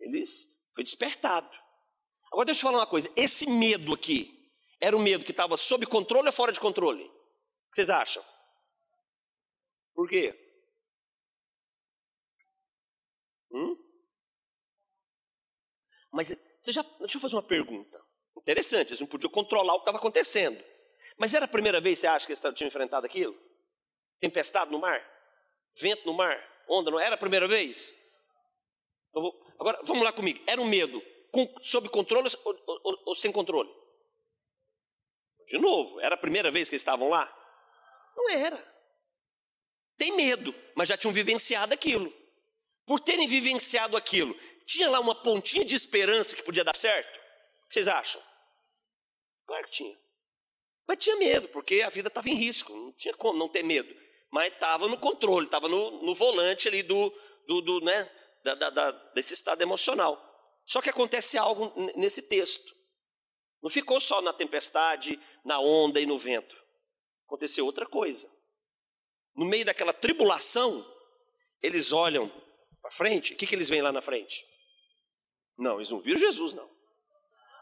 Eles foi despertado. Agora deixa eu falar uma coisa. Esse medo aqui era o medo que estava sob controle ou fora de controle? O que vocês acham? Por quê? Hum? Mas você já. Deixa eu fazer uma pergunta. Interessante, eles não podiam controlar o que estava acontecendo. Mas era a primeira vez, você acha, que eles tinham enfrentado aquilo? Tempestade no mar? Vento no mar? Onda não era a primeira vez? Vou, agora, vamos lá comigo. Era um medo com, sob controle ou, ou, ou, sem controle? De novo, era a primeira vez que eles estavam lá? Não era. Tem medo, mas já tinham vivenciado aquilo. Por terem vivenciado aquilo, tinha lá uma pontinha de esperança que podia dar certo? O que vocês acham? Claro que tinha. Mas tinha medo, porque a vida estava em risco, não tinha como não ter medo mas estava no controle, estava no, no, volante ali do, do, do né, da, da, da, desse estado emocional. Só que acontece algo nesse texto. Não ficou só na tempestade, na onda e no vento. Aconteceu outra coisa. No meio daquela tribulação, eles olham para frente, o que, que eles veem lá na frente? Não, eles não viram Jesus, não.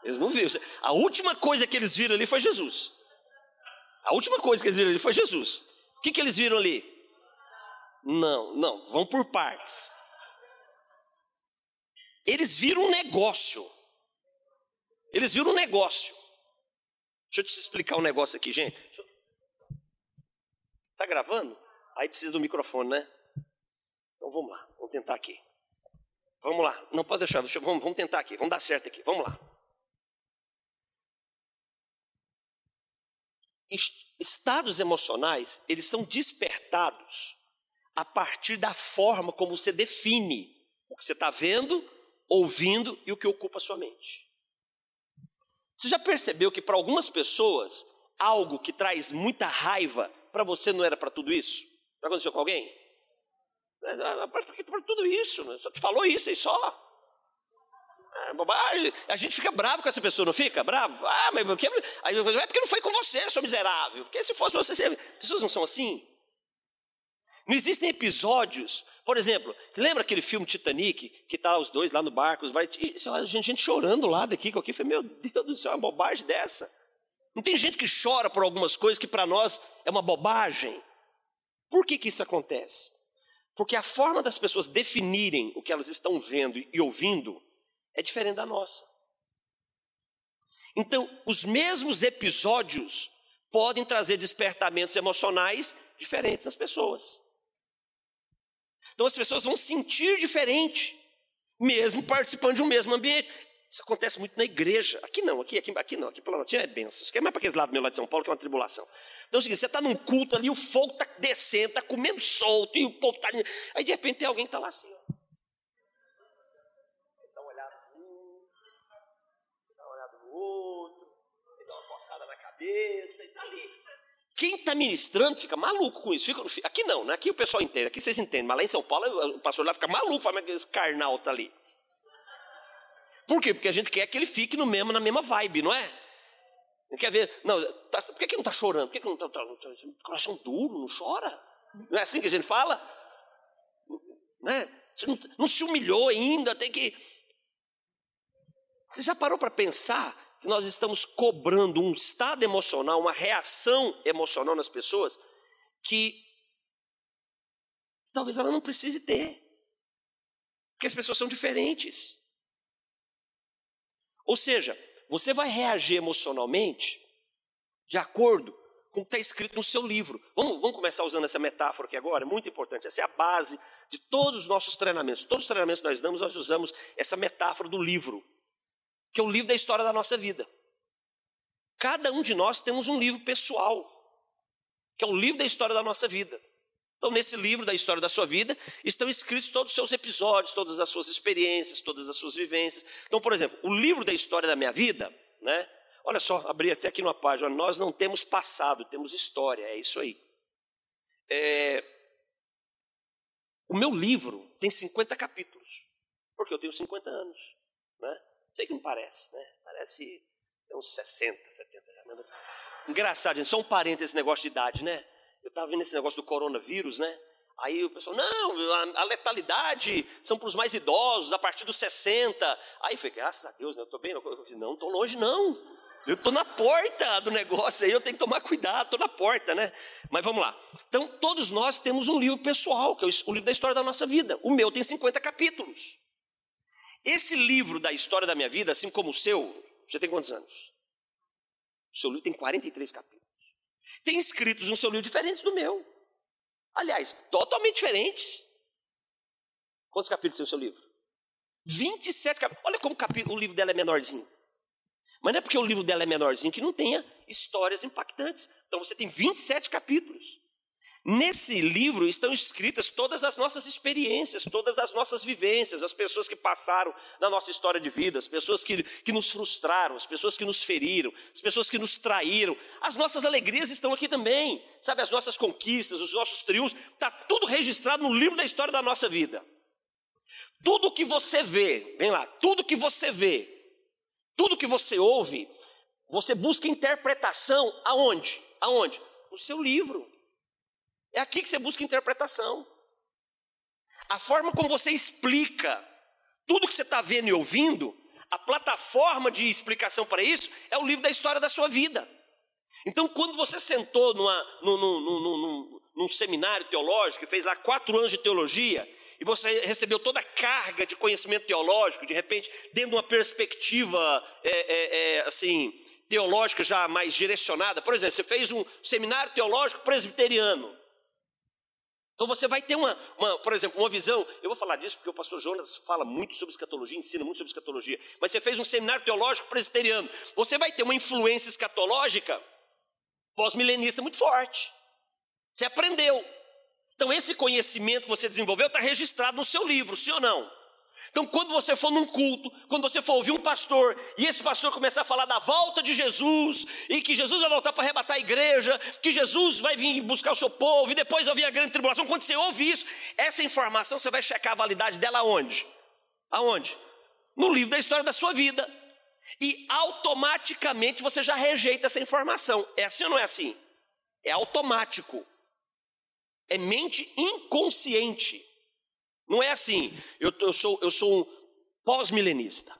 Eles não viram. A última coisa que eles viram ali foi Jesus. A última coisa que eles viram ali foi Jesus. O que, que eles viram ali? Não, não, vão por partes. Eles viram um negócio. Eles viram um negócio. Deixa eu te explicar um negócio aqui, gente. Eu... Tá gravando? Aí precisa do microfone, né? Então vamos lá, vamos tentar aqui. Vamos lá, não pode deixar, deixa, vamos, vamos tentar aqui, vamos dar certo aqui, vamos lá. estados emocionais, eles são despertados a partir da forma como você define o que você está vendo, ouvindo e o que ocupa a sua mente. Você já percebeu que para algumas pessoas, algo que traz muita raiva, para você não era para tudo isso? Já aconteceu com alguém? Para tudo isso, né? só te falou isso aí só. É bobagem. A gente fica bravo com essa pessoa, não fica? Bravo? Ah, mas porque, é porque não foi com você, seu miserável. Porque se fosse você, você... pessoas não são assim. Não existem episódios, por exemplo, lembra aquele filme Titanic, que tá os dois lá no barco, os barcos, a gente, gente chorando lá daqui, com aqui, falei, meu Deus do céu, é uma bobagem dessa. Não tem gente que chora por algumas coisas que para nós é uma bobagem. Por que, que isso acontece? Porque a forma das pessoas definirem o que elas estão vendo e ouvindo é diferente da nossa. Então, os mesmos episódios podem trazer despertamentos emocionais diferentes nas pessoas. Então, as pessoas vão sentir diferente, mesmo participando de um mesmo ambiente. Isso acontece muito na igreja. Aqui não, aqui, aqui, aqui não, aqui pela notinha é bênção. Isso aqui é mais para aqueles lados meu lado de São Paulo, que é uma tribulação. Então é o seguinte: você está num culto ali, o fogo está descendo, está comendo solto, e o povo está. Aí de repente tem alguém que está lá assim, ó. Dá uma olhada um, dá uma olhada outro, dá uma coçada na cabeça, e está ali. Quem está ministrando fica maluco com isso. Fica, aqui não, né? Aqui o pessoal entende, aqui vocês entendem, mas lá em São Paulo o pastor lá fica maluco, fala que esse carnal está ali. Por quê? Porque a gente quer que ele fique no mesmo, na mesma vibe, não é? Ele quer ver, não, tá, por que, que não está chorando? Por que, que não está. Tá, tá, coração duro, não chora? Não é assim que a gente fala? Né? Você não, não se humilhou ainda, tem que. Você já parou para pensar que nós estamos cobrando um estado emocional, uma reação emocional nas pessoas que talvez ela não precise ter? Porque as pessoas são diferentes. Ou seja, você vai reagir emocionalmente de acordo com o que está escrito no seu livro. Vamos, vamos começar usando essa metáfora aqui agora, é muito importante. Essa é a base de todos os nossos treinamentos. Todos os treinamentos que nós damos, nós usamos essa metáfora do livro, que é o livro da história da nossa vida. Cada um de nós temos um livro pessoal, que é o livro da história da nossa vida. Então, nesse livro da história da sua vida, estão escritos todos os seus episódios, todas as suas experiências, todas as suas vivências. Então, por exemplo, o livro da história da minha vida, né? Olha só, abri até aqui numa página, nós não temos passado, temos história, é isso aí. É... O meu livro tem 50 capítulos, porque eu tenho 50 anos, né? Sei que não parece, né? Parece uns 60, 70 já. Engraçado, gente, só um parênteses esse negócio de idade, né? Eu estava vendo esse negócio do coronavírus, né? Aí o pessoal, não, a, letalidade são para os mais idosos, a partir dos 60. Aí foi, graças a Deus, né, eu estou bem. Eu falei, não, estou longe, não. Eu estou na porta do negócio aí, eu tenho que tomar cuidado, estou na porta, né? Mas vamos lá. Então, todos nós temos um livro pessoal, que é o livro da história da nossa vida. O meu tem 50 capítulos. Esse livro da história da minha vida, assim como o seu, você tem quantos anos? O seu livro tem 43 capítulos tem escritos no seu livro diferentes do meu. Aliás, totalmente diferentes. Quantos capítulos tem o seu livro? 27 capítulos. Olha como o livro dela é menorzinho. Mas não é porque o livro dela é menorzinho que não tenha histórias impactantes. Então você tem 27 capítulos. Nesse livro estão escritas todas as nossas experiências, todas as nossas vivências, as pessoas que passaram na nossa história de vida, as pessoas que, que nos frustraram, as pessoas que nos feriram, as pessoas que nos traíram. As nossas alegrias estão aqui também, sabe? As nossas conquistas, os nossos triunfos, está tudo registrado no livro da história da nossa vida. Tudo que você vê, vem lá, tudo que você vê, tudo que você ouve, você busca interpretação aonde? Aonde? No seu livro. É aqui que você busca interpretação. A forma como você explica tudo que você está vendo e ouvindo, a plataforma de explicação para isso é o livro da história da sua vida. Então, quando você sentou numa, num, num, num, num seminário teológico e fez lá quatro anos de teologia, e você recebeu toda a carga de conhecimento teológico, de repente, dentro de uma perspectiva é, é, é, assim teológica já mais direcionada. Por exemplo, você fez um seminário teológico presbiteriano. Então você vai ter uma, uma, por exemplo, uma visão. Eu vou falar disso porque o pastor Jonas fala muito sobre escatologia, ensina muito sobre escatologia. Mas você fez um seminário teológico presbiteriano. Você vai ter uma influência escatológica pós-milenista muito forte. Você aprendeu. Então, esse conhecimento que você desenvolveu está registrado no seu livro, sim ou não? Então, quando você for num culto, quando você for ouvir um pastor, e esse pastor começar a falar da volta de Jesus, e que Jesus vai voltar para arrebatar a igreja, que Jesus vai vir buscar o seu povo, e depois vai vir a grande tribulação, quando você ouve isso, essa informação você vai checar a validade dela aonde? Aonde? No livro da história da sua vida. E automaticamente você já rejeita essa informação. É assim ou não é assim? É automático. É mente inconsciente. Não é assim. Eu, eu sou, eu sou um pós-milenista.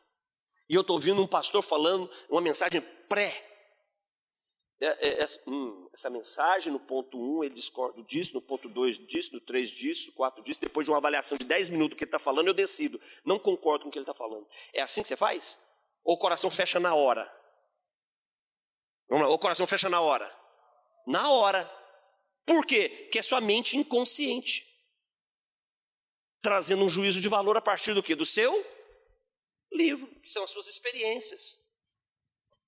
E eu estou ouvindo um pastor falando uma mensagem pré. É, é, é, hum, essa mensagem, no ponto 1, um, ele discorda disso, no ponto 2 disso, no 3 disso, no 4 disso. Depois de uma avaliação de 10 minutos que ele está falando, eu decido. Não concordo com o que ele está falando. É assim que você faz? Ou o coração fecha na hora? Vamos lá, ou o coração fecha na hora? Na hora. Por quê? Porque é sua mente inconsciente trazendo um juízo de valor a partir do que? Do seu livro, que são as suas experiências.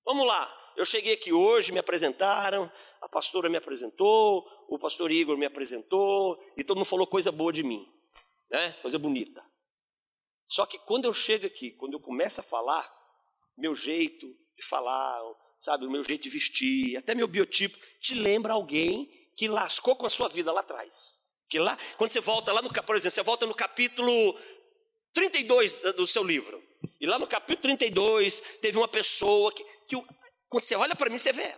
Vamos lá, eu cheguei aqui hoje, me apresentaram, a pastora me apresentou, o pastor Igor me apresentou, e todo mundo falou coisa boa de mim, né? Coisa bonita. Só que quando eu chego aqui, quando eu começo a falar, meu jeito de falar, sabe, o meu jeito de vestir, até meu biotipo, te lembra alguém que lascou com a sua vida lá atrás. Que lá, quando você volta lá no, por exemplo, você volta no capítulo 32 do seu livro. E lá no capítulo 32 teve uma pessoa que, que quando você olha para mim, você vê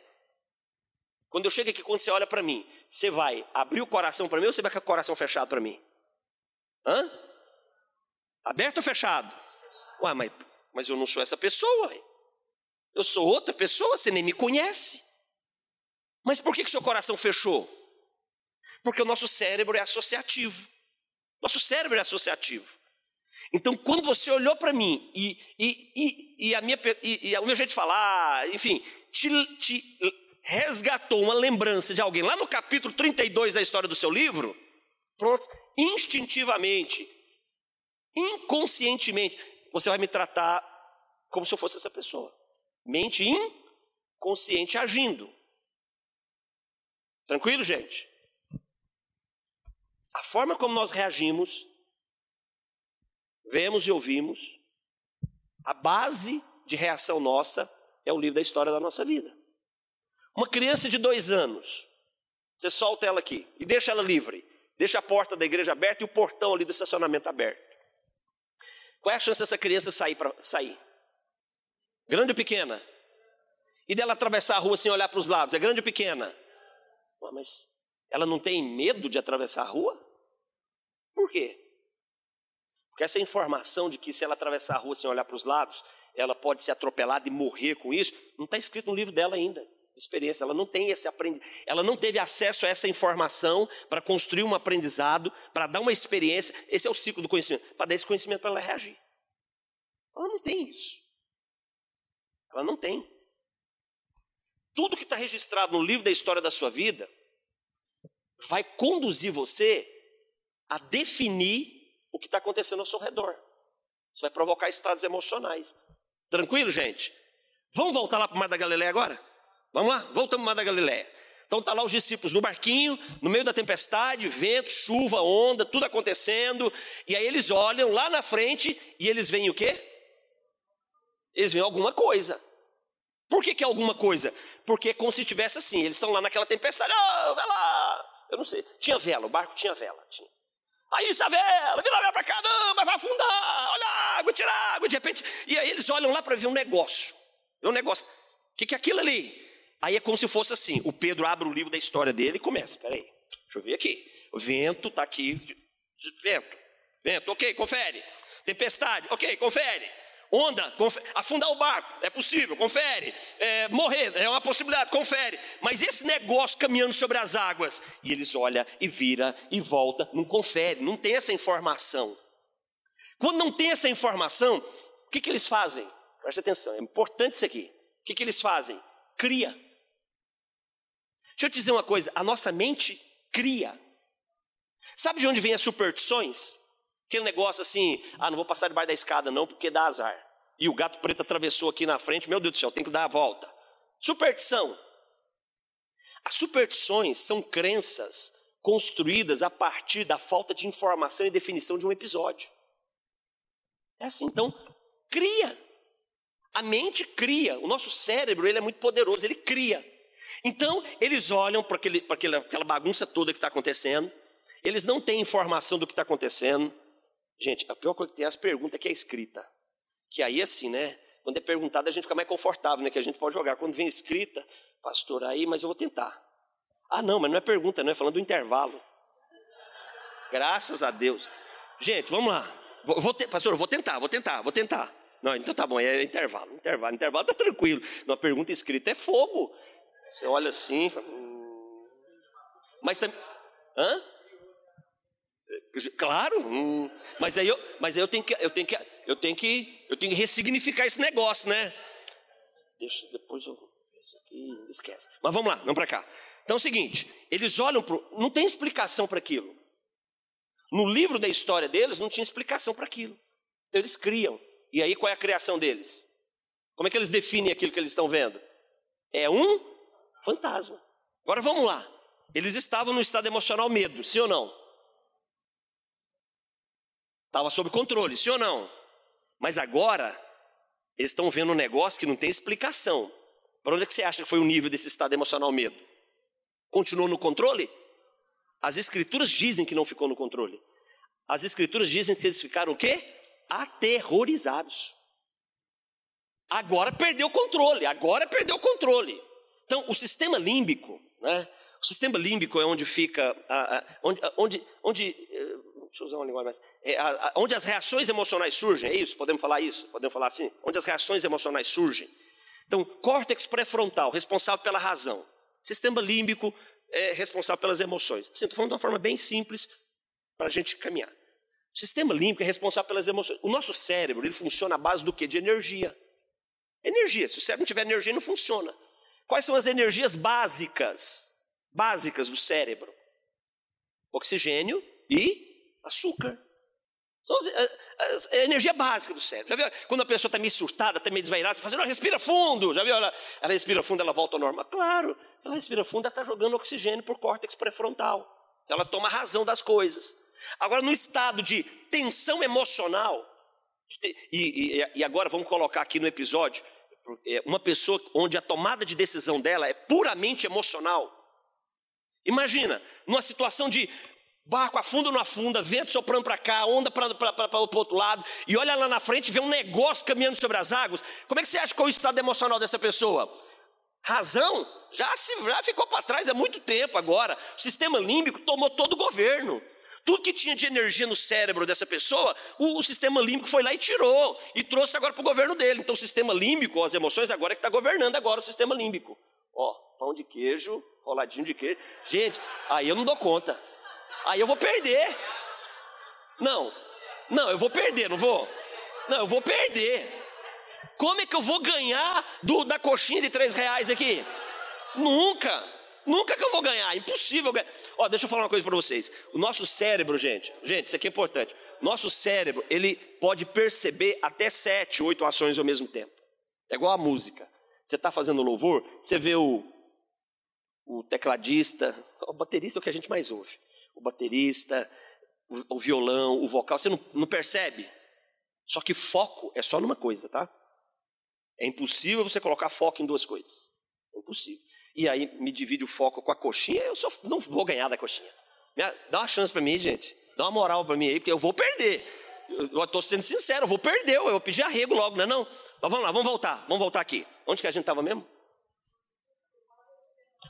Quando eu chego aqui, quando você olha para mim, você vai abrir o coração para mim ou você vai com o coração fechado para mim? Hã? Aberto ou fechado? Ué, mas, mas eu não sou essa pessoa. Eu sou outra pessoa, você nem me conhece. Mas por que, que seu coração fechou? Porque o nosso cérebro é associativo. Nosso cérebro é associativo. Então, quando você olhou para mim e, e, e, e, a minha, e, e o meu jeito de falar, enfim, te, te resgatou uma lembrança de alguém lá no capítulo 32 da história do seu livro, pronto, instintivamente, inconscientemente, você vai me tratar como se eu fosse essa pessoa. Mente inconsciente agindo. Tranquilo, gente? A forma como nós reagimos, vemos e ouvimos, a base de reação nossa é o livro da história da nossa vida. Uma criança de dois anos, você solta ela aqui e deixa ela livre, deixa a porta da igreja aberta e o portão ali do estacionamento aberto. Qual é a chance dessa criança sair para sair? Grande ou pequena? E dela atravessar a rua sem olhar para os lados? É grande ou pequena? mas ela não tem medo de atravessar a rua? Por quê? Porque essa informação de que se ela atravessar a rua sem olhar para os lados, ela pode ser atropelada e morrer com isso, não está escrito no livro dela ainda. Experiência, ela não tem esse aprendizado, ela não teve acesso a essa informação para construir um aprendizado, para dar uma experiência. Esse é o ciclo do conhecimento, para dar esse conhecimento para ela reagir. Ela não tem isso. Ela não tem. Tudo que está registrado no livro da história da sua vida vai conduzir você a definir o que está acontecendo ao seu redor. Isso vai provocar estados emocionais. Tranquilo, gente? Vamos voltar lá para o Mar da Galileia agora? Vamos lá? Voltamos para o Mar da Galileia. Então tá lá os discípulos no barquinho, no meio da tempestade, vento, chuva, onda, tudo acontecendo, e aí eles olham lá na frente e eles veem o quê? Eles veem alguma coisa. Por que, que é alguma coisa? Porque é como se tivesse assim, eles estão lá naquela tempestade, oh, vai lá, eu não sei, tinha vela, o barco tinha vela, tinha. Aí essa vela, vira vela para caramba, vai afundar, olha a água, tira a água, de repente. E aí eles olham lá para ver um negócio. É um negócio. O que, que é aquilo ali? Aí é como se fosse assim: o Pedro abre o livro da história dele e começa. Peraí, deixa eu ver aqui. O vento está aqui. Vento, vento, ok, confere. Tempestade, ok, confere. Onda, afundar o barco, é possível, confere. É, morrer, é uma possibilidade, confere. Mas esse negócio caminhando sobre as águas, e eles olham e vira e volta, não confere, não tem essa informação. Quando não tem essa informação, o que, que eles fazem? Preste atenção, é importante isso aqui. O que, que eles fazem? Cria. Deixa eu te dizer uma coisa: a nossa mente cria. Sabe de onde vem as superstições? Aquele negócio assim, ah, não vou passar debaixo da escada não, porque dá azar. E o gato preto atravessou aqui na frente, meu Deus do céu, tem que dar a volta. Superstição. As superstições são crenças construídas a partir da falta de informação e definição de um episódio. É assim, então, cria. A mente cria. O nosso cérebro ele é muito poderoso, ele cria. Então, eles olham para aquela bagunça toda que está acontecendo, eles não têm informação do que está acontecendo. Gente, a pior coisa que tem é as perguntas que é escrita. Que aí, assim, né? Quando é perguntado, a gente fica mais confortável, né? Que a gente pode jogar. Quando vem escrita, pastor, aí, mas eu vou tentar. Ah, não, mas não é pergunta, não é falando do intervalo. Graças a Deus. Gente, vamos lá. Vou, vou te, pastor, eu vou tentar, vou tentar, vou tentar. Não, então tá bom, é intervalo, intervalo, intervalo, tá tranquilo. Uma pergunta escrita é fogo. Você olha assim, fala, hum. mas também. Hã? Claro, hum. mas aí eu, mas aí eu tenho que, eu tenho que, eu tenho que, eu tenho que ressignificar esse negócio, né? Deixa, depois eu, isso aqui, esquece. Mas vamos lá, vamos para cá. Então é o seguinte, eles olham para, não tem explicação para aquilo. No livro da história deles não tinha explicação para aquilo. Então eles criam. E aí qual é a criação deles? Como é que eles definem aquilo que eles estão vendo? É um fantasma. Agora vamos lá. Eles estavam no estado emocional medo, sim ou não? Estava sob controle, sim ou não? Mas agora eles estão vendo um negócio que não tem explicação. Para onde é que você acha que foi o nível desse estado emocional medo? Continuou no controle? As escrituras dizem que não ficou no controle. As escrituras dizem que eles ficaram o quê? Aterrorizados. Agora perdeu o controle, agora perdeu o controle. Então, o sistema límbico, né? O sistema límbico é onde fica, onde, onde, onde, eh, deixa eu usar uma linguagem mais, é, onde as reações emocionais surgem, é isso? Podemos falar isso? Podemos falar assim? Onde as reações emocionais surgem. Então, córtex pré-frontal, responsável pela razão. Sistema límbico é responsável pelas emoções. Assim, estou falando de uma forma bem simples para a gente caminhar. O sistema límbico é responsável pelas emoções. O nosso cérebro ele funciona à base do que? De energia. Energia. Se o cérebro não tiver energia, não funciona. Quais são as energias básicas? Básicas do cérebro: oxigênio e açúcar. São a, a, energia básica do cérebro. Já viu? Quando a pessoa está meio surtada, está meio desvairada, você fala assim, não, respira fundo. Já viu? Ela, ela respira fundo, ela volta ao normal. Claro, ela respira fundo, ela está jogando oxigênio por córtex pré-frontal. Ela toma razão das coisas. Agora, no estado de tensão emocional, e, e, e agora vamos colocar aqui no episódio, é, uma pessoa onde a tomada de decisão dela é puramente emocional. Imagina, numa situação de Barco afunda ou não afunda, vento soprando para cá, onda para o outro lado, e olha lá na frente vê um negócio caminhando sobre as águas. Como é que você acha que é o estado emocional dessa pessoa? Razão? Já, se, já ficou para trás há muito tempo agora. O sistema límbico tomou todo o governo. Tudo que tinha de energia no cérebro dessa pessoa, o, o sistema límbico foi lá e tirou, e trouxe agora para o governo dele. Então o sistema límbico, as emoções, agora é que está governando agora o sistema límbico. Ó, pão de queijo, roladinho de queijo. Gente, aí eu não dou conta. Aí eu vou perder. Não, não, eu vou perder, não vou? Não, eu vou perder. Como é que eu vou ganhar do, da coxinha de três reais aqui? Nunca, nunca que eu vou ganhar, impossível ganhar. Ó, deixa eu falar uma coisa para vocês. O nosso cérebro, gente, gente, isso aqui é importante. Nosso cérebro, ele pode perceber até sete, oito ações ao mesmo tempo. É igual a música. Você está fazendo louvor, você vê o, o tecladista, o baterista é o que a gente mais ouve o baterista, o, violão, o vocal, você não, não percebe. Só que foco é só numa coisa, tá? É impossível você colocar foco em duas coisas. É impossível. E aí me divide o foco com a coxinha, eu só não vou ganhar da coxinha. Dá uma chance para mim, gente. Dá uma moral para mim aí, porque eu vou perder. Eu estou sendo sincero, eu vou perder, eu vou pedir arrego logo, não é não? Mas vamos lá, vamos voltar, vamos voltar aqui. Onde que a gente estava mesmo?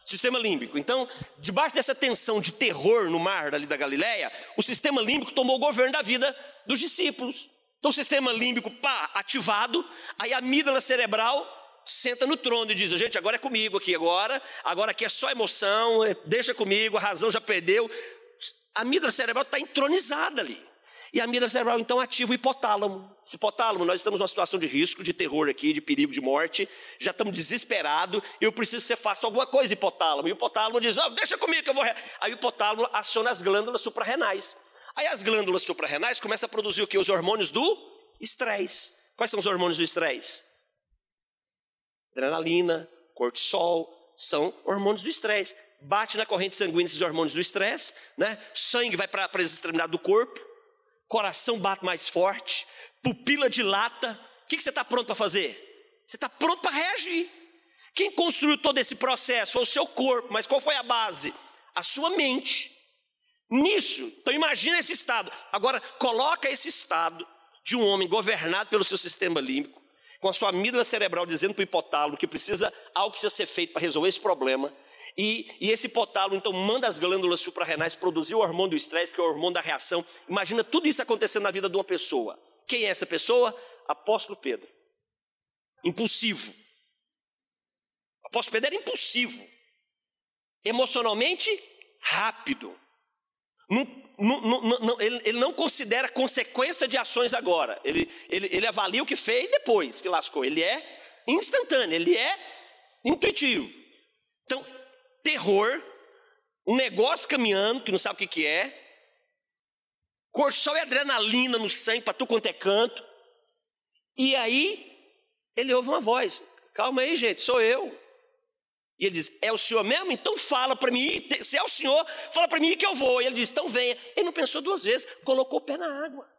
Sistema límbico. Então, debaixo dessa tensão de terror no mar ali da Galileia, o sistema límbico tomou o governo da vida dos discípulos. Então, o sistema límbico, pá, ativado, aí a amígdala cerebral senta no trono e diz: gente, agora é comigo aqui, agora, agora aqui é só emoção, é, deixa comigo, a razão já perdeu. A amígdala cerebral está entronizada ali. E a amígdala cerebral então ativa o hipotálamo. Esse hipotálamo, nós estamos numa situação de risco, de terror aqui, de perigo de morte, já estamos desesperados, eu preciso que você faça alguma coisa, hipotálamo. E o hipotálamo diz: oh, deixa comigo que eu vou. Aí o hipotálamo aciona as glândulas suprarrenais. Aí as glândulas suprarrenais começam a produzir o que? Os hormônios do estresse. Quais são os hormônios do estresse? Adrenalina, cortisol, são hormônios do estresse. bate na corrente sanguínea esses hormônios do estresse, né? Sangue vai para as extremidades do corpo, coração bate mais forte, pupila dilata. O que, que você está pronto para fazer? Você está pronto para reagir. Quem construiu todo esse processo foi o seu corpo, mas qual foi a base? A sua mente. Nisso, então imagina esse estado. Agora, coloca esse estado de um homem governado pelo seu sistema límbico, com a sua amígdala cerebral dizendo para o hipotálamo que precisa, algo precisa ser feito para resolver esse problema. E, e, esse hipotálamo então manda as glândulas suprarrenais produzir o hormônio do estresse, que é o hormônio da reação. Imagina tudo isso acontecendo na vida de uma pessoa. Quem é essa pessoa? Apóstolo Pedro. Impulsivo. Apóstolo Pedro era impulsivo. Emocionalmente rápido. Não, não, não, ele, ele, não considera consequência de ações agora. Ele, ele, ele avalia o que fez depois que lascou. Ele é instantâneo, ele é intuitivo. Então, terror, um negócio caminhando que não sabe o que, que é, cortisol e adrenalina no sangue para tu quanto é canto. E aí, ele ouve uma voz: Calma aí, gente, sou eu. E ele diz: É o senhor mesmo? Então fala para mim. Se é o senhor, fala para mim que eu vou. E ele diz: Então venha. Ele não pensou duas vezes, colocou o pé na água.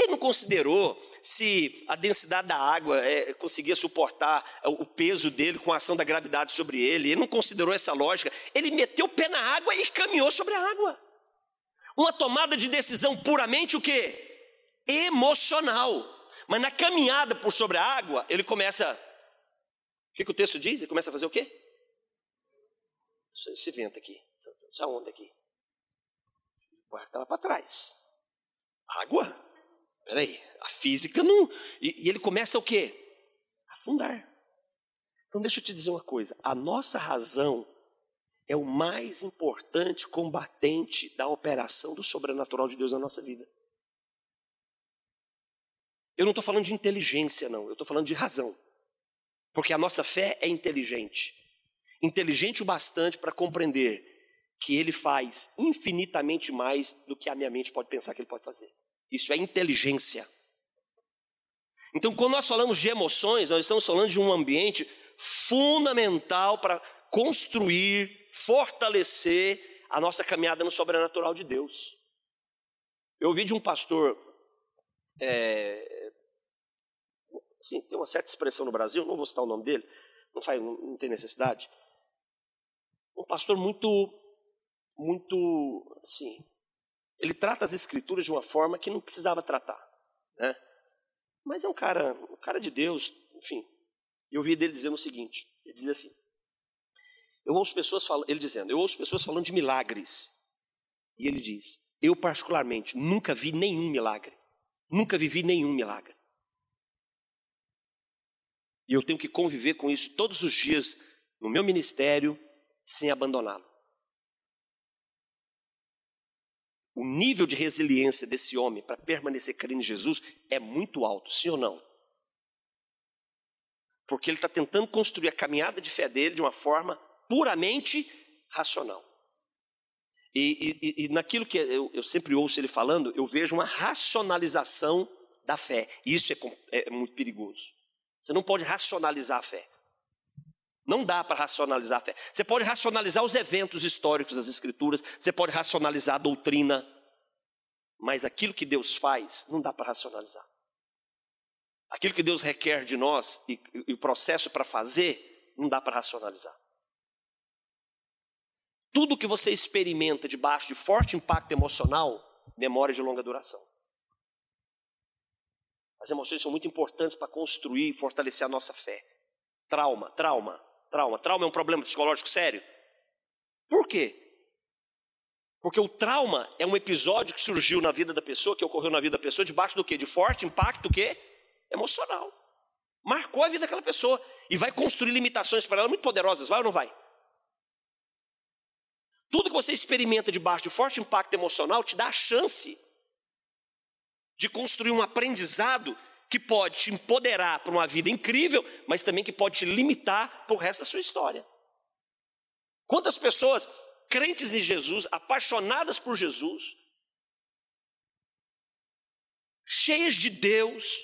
Ele não considerou se a densidade da água é, conseguia suportar o peso dele com a ação da gravidade sobre ele. Ele não considerou essa lógica. Ele meteu o pé na água e caminhou sobre a água. Uma tomada de decisão puramente o quê? Emocional. Mas na caminhada por sobre a água, ele começa. O que, que o texto diz? Ele começa a fazer o quê? esse vento aqui, essa onda aqui. Barco estava para trás. Água? Peraí, a física não. E, e ele começa o quê? Afundar. Então deixa eu te dizer uma coisa: a nossa razão é o mais importante combatente da operação do sobrenatural de Deus na nossa vida. Eu não estou falando de inteligência, não, eu estou falando de razão. Porque a nossa fé é inteligente inteligente o bastante para compreender que ele faz infinitamente mais do que a minha mente pode pensar que ele pode fazer. Isso é inteligência. Então, quando nós falamos de emoções, nós estamos falando de um ambiente fundamental para construir, fortalecer a nossa caminhada no sobrenatural de Deus. Eu ouvi de um pastor, é, assim, tem uma certa expressão no Brasil, não vou citar o nome dele, não, faz, não tem necessidade, um pastor muito, muito, assim, ele trata as escrituras de uma forma que não precisava tratar, né? Mas é um cara, um cara de Deus, enfim. Eu ouvi dele dizendo o seguinte, ele diz assim, eu ouço pessoas falando, ele dizendo, eu ouço pessoas falando de milagres. E ele diz, eu particularmente nunca vi nenhum milagre. Nunca vivi nenhum milagre. E eu tenho que conviver com isso todos os dias no meu ministério, sem abandoná-lo. O nível de resiliência desse homem para permanecer crendo em Jesus é muito alto, sim ou não? Porque ele está tentando construir a caminhada de fé dele de uma forma puramente racional. E, e, e naquilo que eu, eu, sempre ouço ele falando, eu vejo uma racionalização da fé. Isso é, é muito perigoso. Você não pode racionalizar a fé. Não dá para racionalizar a fé. Você pode racionalizar os eventos históricos das Escrituras, você pode racionalizar a doutrina, mas aquilo que Deus faz, não dá para racionalizar. Aquilo que Deus requer de nós e, e o processo para fazer, não dá para racionalizar. Tudo que você experimenta debaixo de forte impacto emocional, memória de longa duração. As emoções são muito importantes para construir e fortalecer a nossa fé. Trauma, trauma. Trauma. Trauma é um problema psicológico sério. Por quê? Porque o trauma é um episódio que surgiu na vida da pessoa, que ocorreu na vida da pessoa, debaixo do quê? De forte impacto do quê? Emocional. Marcou a vida daquela pessoa e vai construir limitações para ela muito poderosas, vai ou não vai? Tudo que você experimenta debaixo de forte impacto emocional te dá a chance de construir um aprendizado que pode te empoderar para uma vida incrível, mas também que pode te limitar para o resto da sua história. Quantas pessoas crentes em Jesus, apaixonadas por Jesus, cheias de Deus,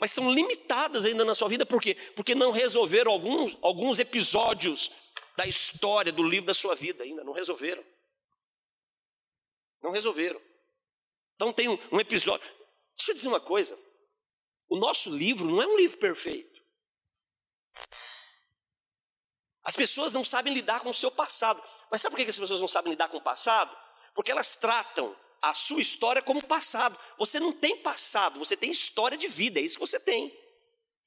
mas são limitadas ainda na sua vida, por quê? Porque não resolveram alguns, alguns episódios da história do livro da sua vida ainda, não resolveram. Não resolveram. Então tem um, um episódio. Deixa eu dizer uma coisa. O nosso livro não é um livro perfeito. As pessoas não sabem lidar com o seu passado. Mas sabe por que as pessoas não sabem lidar com o passado? Porque elas tratam a sua história como passado. Você não tem passado, você tem história de vida, é isso que você tem.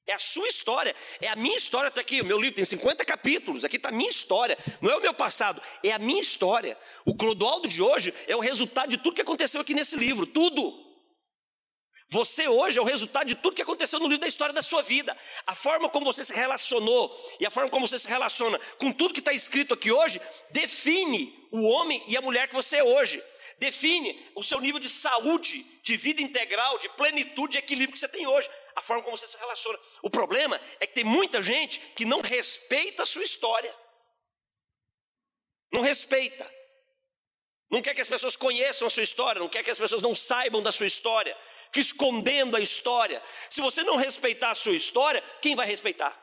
É a sua história, é a minha história. Está aqui, o meu livro tem 50 capítulos, aqui está a minha história, não é o meu passado, é a minha história. O Clodoaldo de hoje é o resultado de tudo que aconteceu aqui nesse livro, tudo. Você hoje é o resultado de tudo que aconteceu no livro da história da sua vida. A forma como você se relacionou e a forma como você se relaciona com tudo que está escrito aqui hoje define o homem e a mulher que você é hoje. Define o seu nível de saúde, de vida integral, de plenitude e equilíbrio que você tem hoje. A forma como você se relaciona. O problema é que tem muita gente que não respeita a sua história. Não respeita. Não quer que as pessoas conheçam a sua história, não quer que as pessoas não saibam da sua história que escondendo a história. Se você não respeitar a sua história, quem vai respeitar?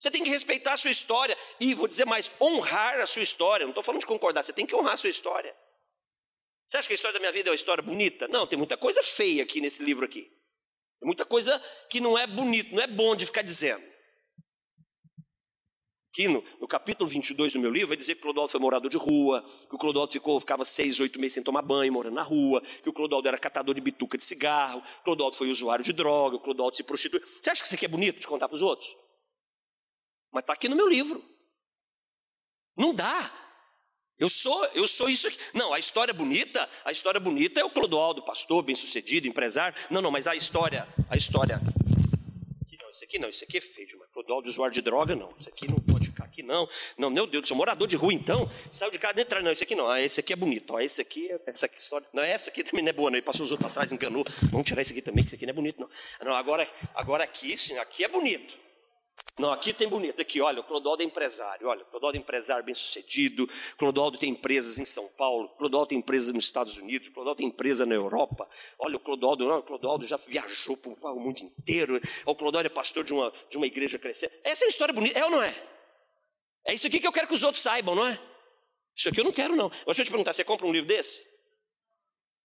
Você tem que respeitar a sua história e, vou dizer mais, honrar a sua história. Não estou falando de concordar, você tem que honrar a sua história. Você acha que a história da minha vida é uma história bonita? Não, tem muita coisa feia aqui nesse livro aqui. Tem muita coisa que não é bonito, não é bom de ficar dizendo. No, capítulo 22 do meu livro, vai dizer que o Clodoaldo foi morador de rua, que o Clodoaldo ficou, ficava seis, oito meses sem tomar banho, morando na rua, que o Clodoaldo era catador de bituca de cigarro, o Clodoaldo foi usuário de droga, o Clodoaldo se prostituiu. Você acha que isso aqui é bonito de contar para os outros? Mas está aqui no meu livro. Não dá. Eu sou, eu sou isso aqui. Não, a história bonita, a história bonita é o Clodoaldo, pastor, bem-sucedido, empresário. Não, não, mas a história, a história isso aqui não, isso aqui é feio demais. Clodoaldo usuário de droga, não. Isso aqui não pode ficar aqui, não. Não, meu Deus céu, morador de rua, então, saiu de casa dentro, não, esse aqui não. Ah, esse aqui é bonito. Ó, esse aqui, essa aqui, história. Não, essa aqui também não é boa, não. Ele passou os outros para trás, enganou. Vamos tirar esse aqui também, que esse aqui não é bonito, não. Não, agora, agora aqui, sim, aqui é bonito. Não, aqui tem bonito. Aqui, olha, o Clodoaldo é empresário. Olha, o Clodoaldo é empresário bem sucedido. Clodoaldo tem empresas em São Paulo. Clodoaldo tem empresas nos Estados Unidos. Clodoaldo tem empresa na Europa. Olha, o Clodoaldo, o Clodoaldo já viajou para o mundo inteiro. O Clodoaldo é pastor de uma, de uma igreja crescente. Essa é a história bonita, é ou não é? É isso aqui que eu quero que os outros saibam, não é? Isso aqui eu não quero, não. Deixa eu te perguntar: você compra um livro desse?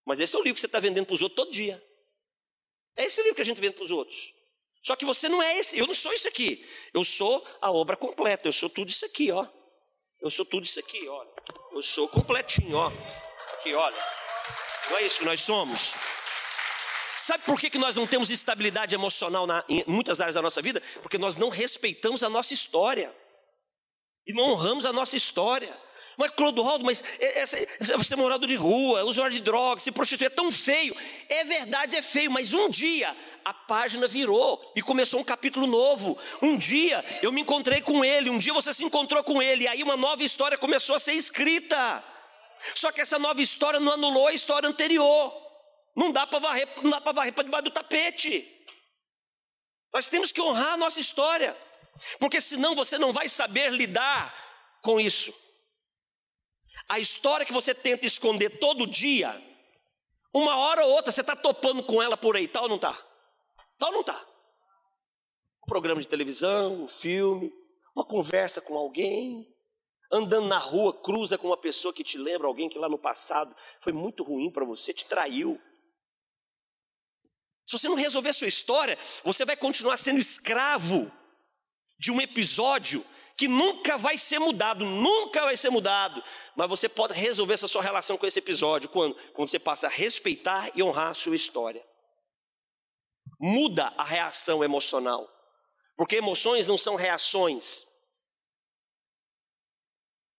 Mas esse é o livro que você está vendendo para os outros todo dia. É esse livro que a gente vende para os outros. Só que você não é esse, eu não sou isso aqui. Eu sou a obra completa, eu sou tudo isso aqui, ó. Eu sou tudo isso aqui, olha. Eu sou completinho, ó. Aqui, olha. Não é isso que nós somos? Sabe por que, que nós não temos estabilidade emocional na, em muitas áreas da nossa vida? Porque nós não respeitamos a nossa história. E não honramos a nossa história. Mas Clodoaldo, mas essa, você é morador de rua, usuário de drogas, se prostitui, é tão feio. É verdade, é feio, mas um dia a página virou e começou um capítulo novo. Um dia eu me encontrei com ele, um dia você se encontrou com ele, e aí uma nova história começou a ser escrita. Só que essa nova história não anulou a história anterior. Não dá para varrer, não dá para varrer para debaixo do tapete. Nós temos que honrar a nossa história, porque senão você não vai saber lidar com isso. A história que você tenta esconder todo dia, uma hora ou outra você está topando com ela por aí, tal ou não está? Tal ou não está? Um programa de televisão, um filme, uma conversa com alguém, andando na rua, cruza com uma pessoa que te lembra alguém que lá no passado foi muito ruim para você, te traiu. Se você não resolver a sua história, você vai continuar sendo escravo de um episódio que nunca vai ser mudado, nunca vai ser mudado. Mas você pode resolver essa sua relação com esse episódio quando, quando você passa a respeitar e honrar a sua história. Muda a reação emocional, porque emoções não são reações.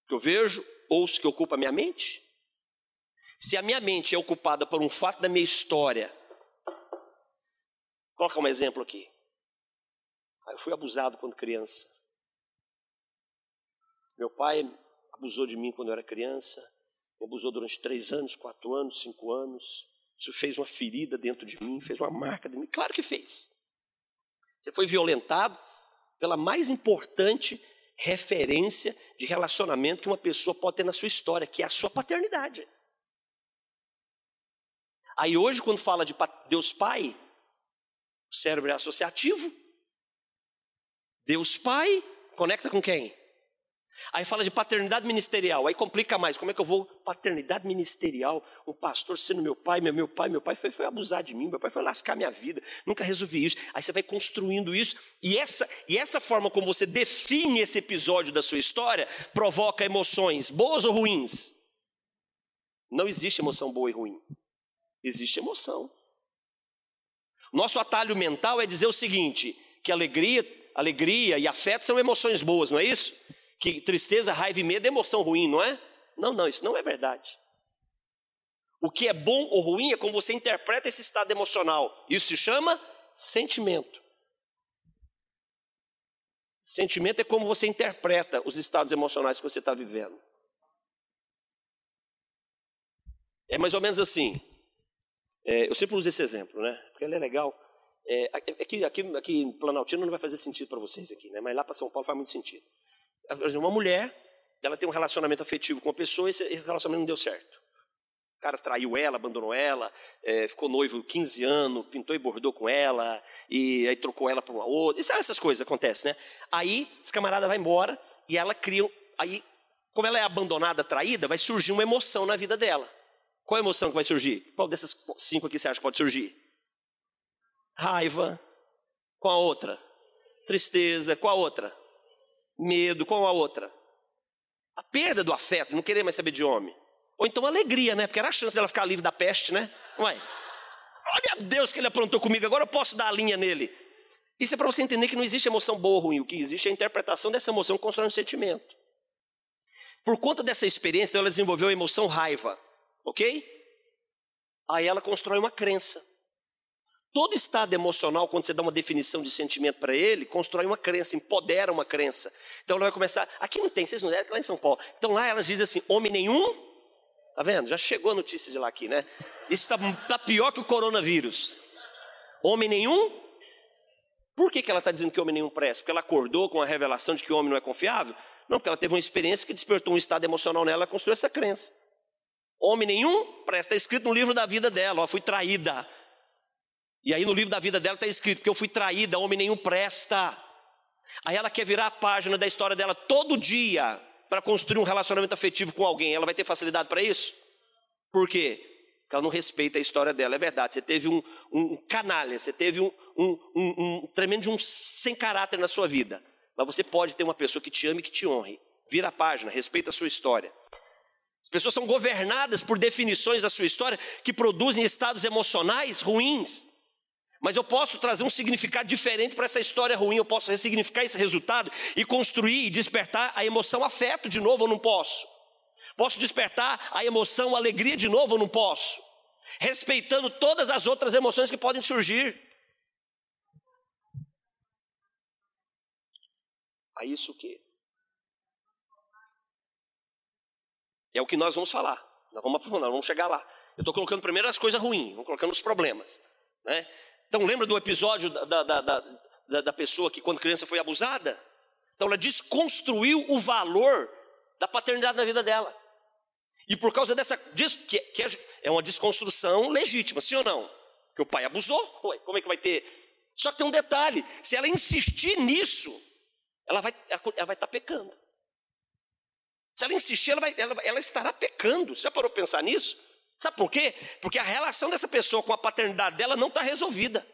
Que eu vejo, ouço que ocupa a minha mente. Se a minha mente é ocupada por um fato da minha história, coloca um exemplo aqui. Ah, eu fui abusado quando criança. Meu pai abusou de mim quando eu era criança, me abusou durante três anos, quatro anos, cinco anos. Isso fez uma ferida dentro de mim, fez uma marca de mim. Claro que fez. Você foi violentado pela mais importante referência de relacionamento que uma pessoa pode ter na sua história, que é a sua paternidade. Aí hoje, quando fala de Deus Pai, o cérebro é associativo. Deus Pai conecta com quem? Aí fala de paternidade ministerial, aí complica mais. Como é que eu vou? Paternidade ministerial, um pastor sendo meu pai, meu, meu pai, meu pai foi, foi abusar de mim, meu pai foi lascar minha vida, nunca resolvi isso. Aí você vai construindo isso, e essa, e essa forma como você define esse episódio da sua história provoca emoções, boas ou ruins. Não existe emoção boa e ruim, existe emoção. Nosso atalho mental é dizer o seguinte: que alegria, alegria e afeto são emoções boas, não é isso? Que tristeza, raiva e medo é emoção ruim, não é? Não, não, isso não é verdade. O que é bom ou ruim é como você interpreta esse estado emocional. Isso se chama sentimento. Sentimento é como você interpreta os estados emocionais que você está vivendo. É mais ou menos assim. É, eu sempre uso esse exemplo, né? Porque ele é legal. É, aqui, aqui, aqui em Planaltino não vai fazer sentido para vocês aqui, né? Mas lá para São Paulo faz muito sentido. Por uma mulher, ela tem um relacionamento afetivo com uma pessoa e esse, relacionamento não deu certo. O cara traiu ela, abandonou ela, é, ficou noivo 15 anos, pintou e bordou com ela, e aí trocou ela para uma outra. Sabe essas coisas acontecem, né? Aí, esse camarada vai embora e ela cria. Aí, como ela é abandonada, traída, vai surgir uma emoção na vida dela. Qual a emoção que vai surgir? Qual dessas cinco aqui você acha que pode surgir? Raiva. Qual a outra? Tristeza. Qual a outra? Medo, qual a outra? A perda do afeto, não querer mais saber de homem. Ou então alegria, né? Porque era a chance dela ficar livre da peste, né? Ué, olha Deus que ele aprontou comigo, agora eu posso dar a linha nele. Isso é para você entender que não existe emoção boa ou ruim, o que existe é a interpretação dessa emoção constrói um sentimento. Por conta dessa experiência, então ela desenvolveu a emoção raiva, ok? Aí ela constrói uma crença. Todo estado emocional, quando você dá uma definição de sentimento para ele, constrói uma crença, empodera uma crença. Então ela vai começar. Aqui não tem, vocês não deram lá em São Paulo. Então lá elas dizem assim: homem nenhum. Tá vendo? Já chegou a notícia de lá aqui, né? Isso está tá pior que o coronavírus. Homem nenhum. Por que, que ela está dizendo que homem nenhum presta? Porque ela acordou com a revelação de que o homem não é confiável? Não, porque ela teve uma experiência que despertou um estado emocional nela, ela construiu essa crença. Homem nenhum presta. Está escrito no livro da vida dela: ó, fui traída e aí no livro da vida dela está escrito que eu fui traída, homem nenhum presta. Aí ela quer virar a página da história dela todo dia para construir um relacionamento afetivo com alguém. Ela vai ter facilidade para isso? Por quê? Porque ela não respeita a história dela. É verdade, você teve um, um canalha, você teve um, um, um, tremendo de um sem caráter na sua vida. Mas você pode ter uma pessoa que te ame e que te honre. Vira a página, respeita a sua história. As pessoas são governadas por definições da sua história que produzem estados emocionais ruins. Mas eu posso trazer um significado diferente para essa história ruim, eu posso ressignificar esse resultado e construir e despertar a emoção afeto de novo, ou não posso? Posso despertar a emoção alegria de novo, ou não posso? Respeitando todas as outras emoções que podem surgir. A isso o quê? É o que nós vamos falar. Nós vamos aprofundar, vamos chegar lá. Eu estou colocando primeiro as coisas ruins, vamos colocando os problemas. Né? Então, lembra do episódio da, da, da, da, pessoa que, quando criança, foi abusada? Então, ela desconstruiu o valor da paternidade na vida dela. E por causa dessa. que, que é, é uma desconstrução legítima, sim ou não? Que o pai abusou, ué, como é que vai ter? Só que tem um detalhe: se ela insistir nisso, ela vai, ela vai estar pecando. Se ela insistir, ela, vai, ela, ela estará pecando. Você já parou para pensar nisso? Sabe por quê? Porque a relação dessa pessoa com a paternidade dela não está resolvida.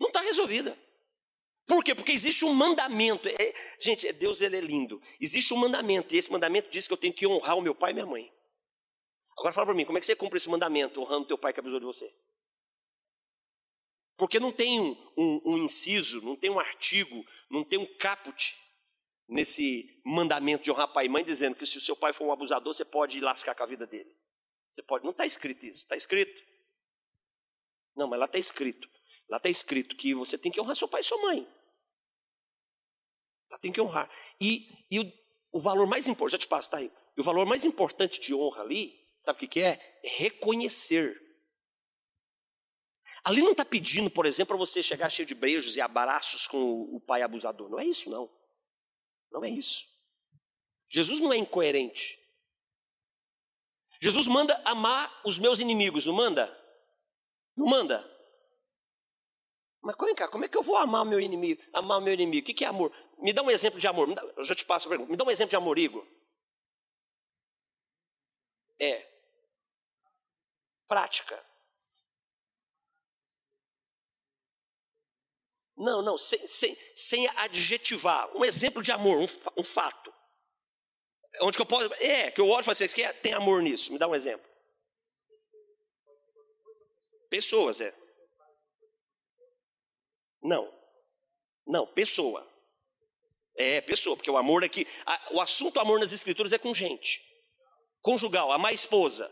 Não está resolvida. Por quê? Porque existe um mandamento. É, gente, Deus ele é lindo. Existe um mandamento, e esse mandamento diz que eu tenho que honrar o meu pai e minha mãe. Agora fala para mim, como é que você cumpre esse mandamento honrando teu pai que abusou de você? Porque não tem um, um, um inciso, não tem um artigo, não tem um caput nesse mandamento de honrar pai e mãe, dizendo que se o seu pai for um abusador, você pode lascar com a vida dele. Você pode, não está escrito isso, está escrito. Não, mas lá está escrito. Lá está escrito que você tem que honrar seu pai e sua mãe. Lá tem que honrar. E, e o, o valor mais importante, já te passo, tá aí. E o valor mais importante de honra ali, sabe o que, que é? É reconhecer. Ali não está pedindo, por exemplo, para você chegar cheio de beijos e abraços com o, o pai abusador. Não é isso, não. Não é isso. Jesus não é incoerente. Jesus manda amar os meus inimigos, não manda? Não manda? Mas vem cá, como é que eu vou amar meu inimigo? Amar meu inimigo, o que é amor? Me dá um exemplo de amor. Dá, eu já te passo a pergunta. Me dá um exemplo de amor, Igor. É. Prática. Não, não, sem, sem, sem adjetivar. Um exemplo de amor, um, um fato. Onde que eu posso. É, que eu olho e falo assim, você tem amor nisso? Me dá um exemplo. Pessoas, é. Não. Não, pessoa. É, pessoa, porque o amor aqui. É o assunto amor nas escrituras é com gente. Conjugal, amar a esposa.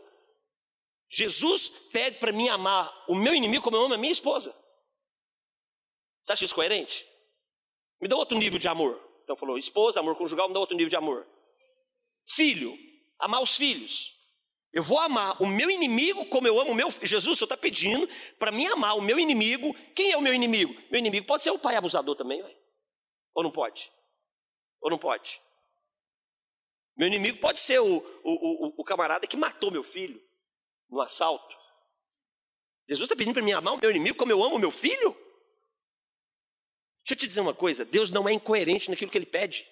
Jesus pede para mim amar o meu inimigo como eu amo a minha esposa. Você acha isso coerente? Me dá outro nível de amor. Então falou, esposa, amor conjugal, me dá outro nível de amor. Filho, amar os filhos. Eu vou amar o meu inimigo como eu amo o meu filho. Jesus, o senhor está pedindo para mim amar o meu inimigo. Quem é o meu inimigo? Meu inimigo pode ser o pai abusador também, ué. ou não pode? Ou não pode? Meu inimigo pode ser o, o, o, o camarada que matou meu filho no assalto. Jesus está pedindo para mim amar o meu inimigo como eu amo o meu filho? Deixa eu te dizer uma coisa: Deus não é incoerente naquilo que ele pede.